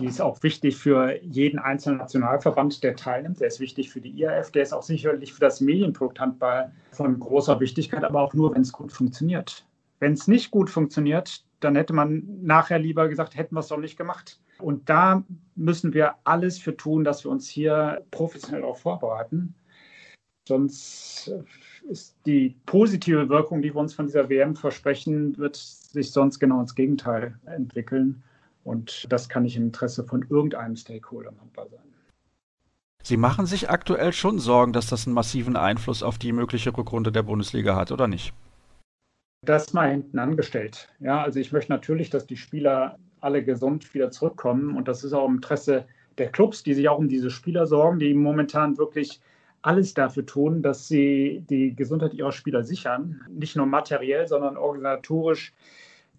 Die ist auch wichtig für jeden einzelnen Nationalverband, der teilnimmt. Der ist wichtig für die IAF. Der ist auch sicherlich für das Medienprodukt Handball von großer Wichtigkeit, aber auch nur, wenn es gut funktioniert. Wenn es nicht gut funktioniert, dann hätte man nachher lieber gesagt, hätten wir es doch nicht gemacht. Und da müssen wir alles für tun, dass wir uns hier professionell darauf vorbereiten. Sonst ist die positive Wirkung, die wir uns von dieser WM versprechen, wird sich sonst genau ins Gegenteil entwickeln. Und das kann nicht im Interesse von irgendeinem Stakeholder machbar sein. Sie machen sich aktuell schon Sorgen, dass das einen massiven Einfluss auf die mögliche Rückrunde der Bundesliga hat, oder nicht? Das mal hinten angestellt. Ja, also ich möchte natürlich, dass die Spieler alle gesund wieder zurückkommen und das ist auch im Interesse der Clubs, die sich auch um diese Spieler sorgen, die momentan wirklich alles dafür tun, dass sie die Gesundheit ihrer Spieler sichern. Nicht nur materiell, sondern organisatorisch.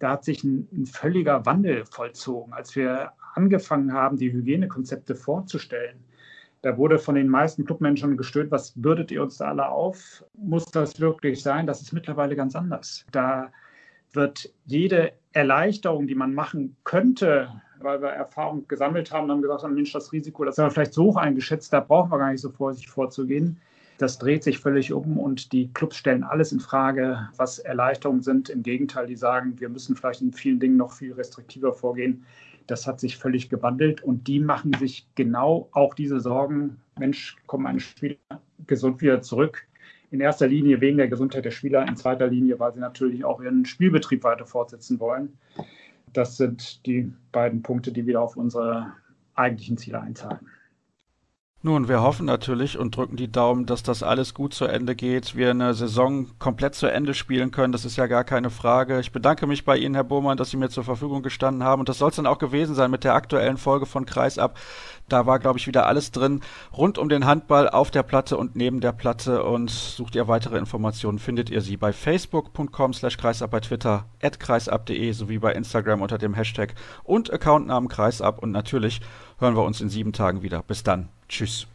Da hat sich ein, ein völliger Wandel vollzogen. Als wir angefangen haben, die Hygienekonzepte vorzustellen, da wurde von den meisten Clubmenschen gestöhnt, was bürdet ihr uns da alle auf? Muss das wirklich sein? Das ist mittlerweile ganz anders. Da wird jede Erleichterung, die man machen könnte, weil wir Erfahrung gesammelt haben, haben gesagt, Mensch, das Risiko, das ist vielleicht so hoch eingeschätzt, da brauchen wir gar nicht so vorsichtig vorzugehen. Das dreht sich völlig um und die Clubs stellen alles in Frage, was Erleichterungen sind. Im Gegenteil, die sagen, wir müssen vielleicht in vielen Dingen noch viel restriktiver vorgehen. Das hat sich völlig gewandelt und die machen sich genau auch diese Sorgen, Mensch, kommen meine Spieler gesund wieder zurück. In erster Linie wegen der Gesundheit der Spieler, in zweiter Linie, weil sie natürlich auch ihren Spielbetrieb weiter fortsetzen wollen. Das sind die beiden Punkte, die wieder auf unsere eigentlichen Ziele einzahlen. Nun, wir hoffen natürlich und drücken die Daumen, dass das alles gut zu Ende geht, wir eine Saison komplett zu Ende spielen können. Das ist ja gar keine Frage. Ich bedanke mich bei Ihnen, Herr Bohmann, dass Sie mir zur Verfügung gestanden haben. Und das soll es dann auch gewesen sein mit der aktuellen Folge von Kreisab. Da war, glaube ich, wieder alles drin rund um den Handball auf der Platte und neben der Platte. Und sucht ihr weitere Informationen, findet ihr sie bei facebook.com slash kreisab, bei Twitter at kreisab.de sowie bei Instagram unter dem Hashtag und Accountnamen Kreisab. Und natürlich hören wir uns in sieben Tagen wieder. Bis dann. Tschüss.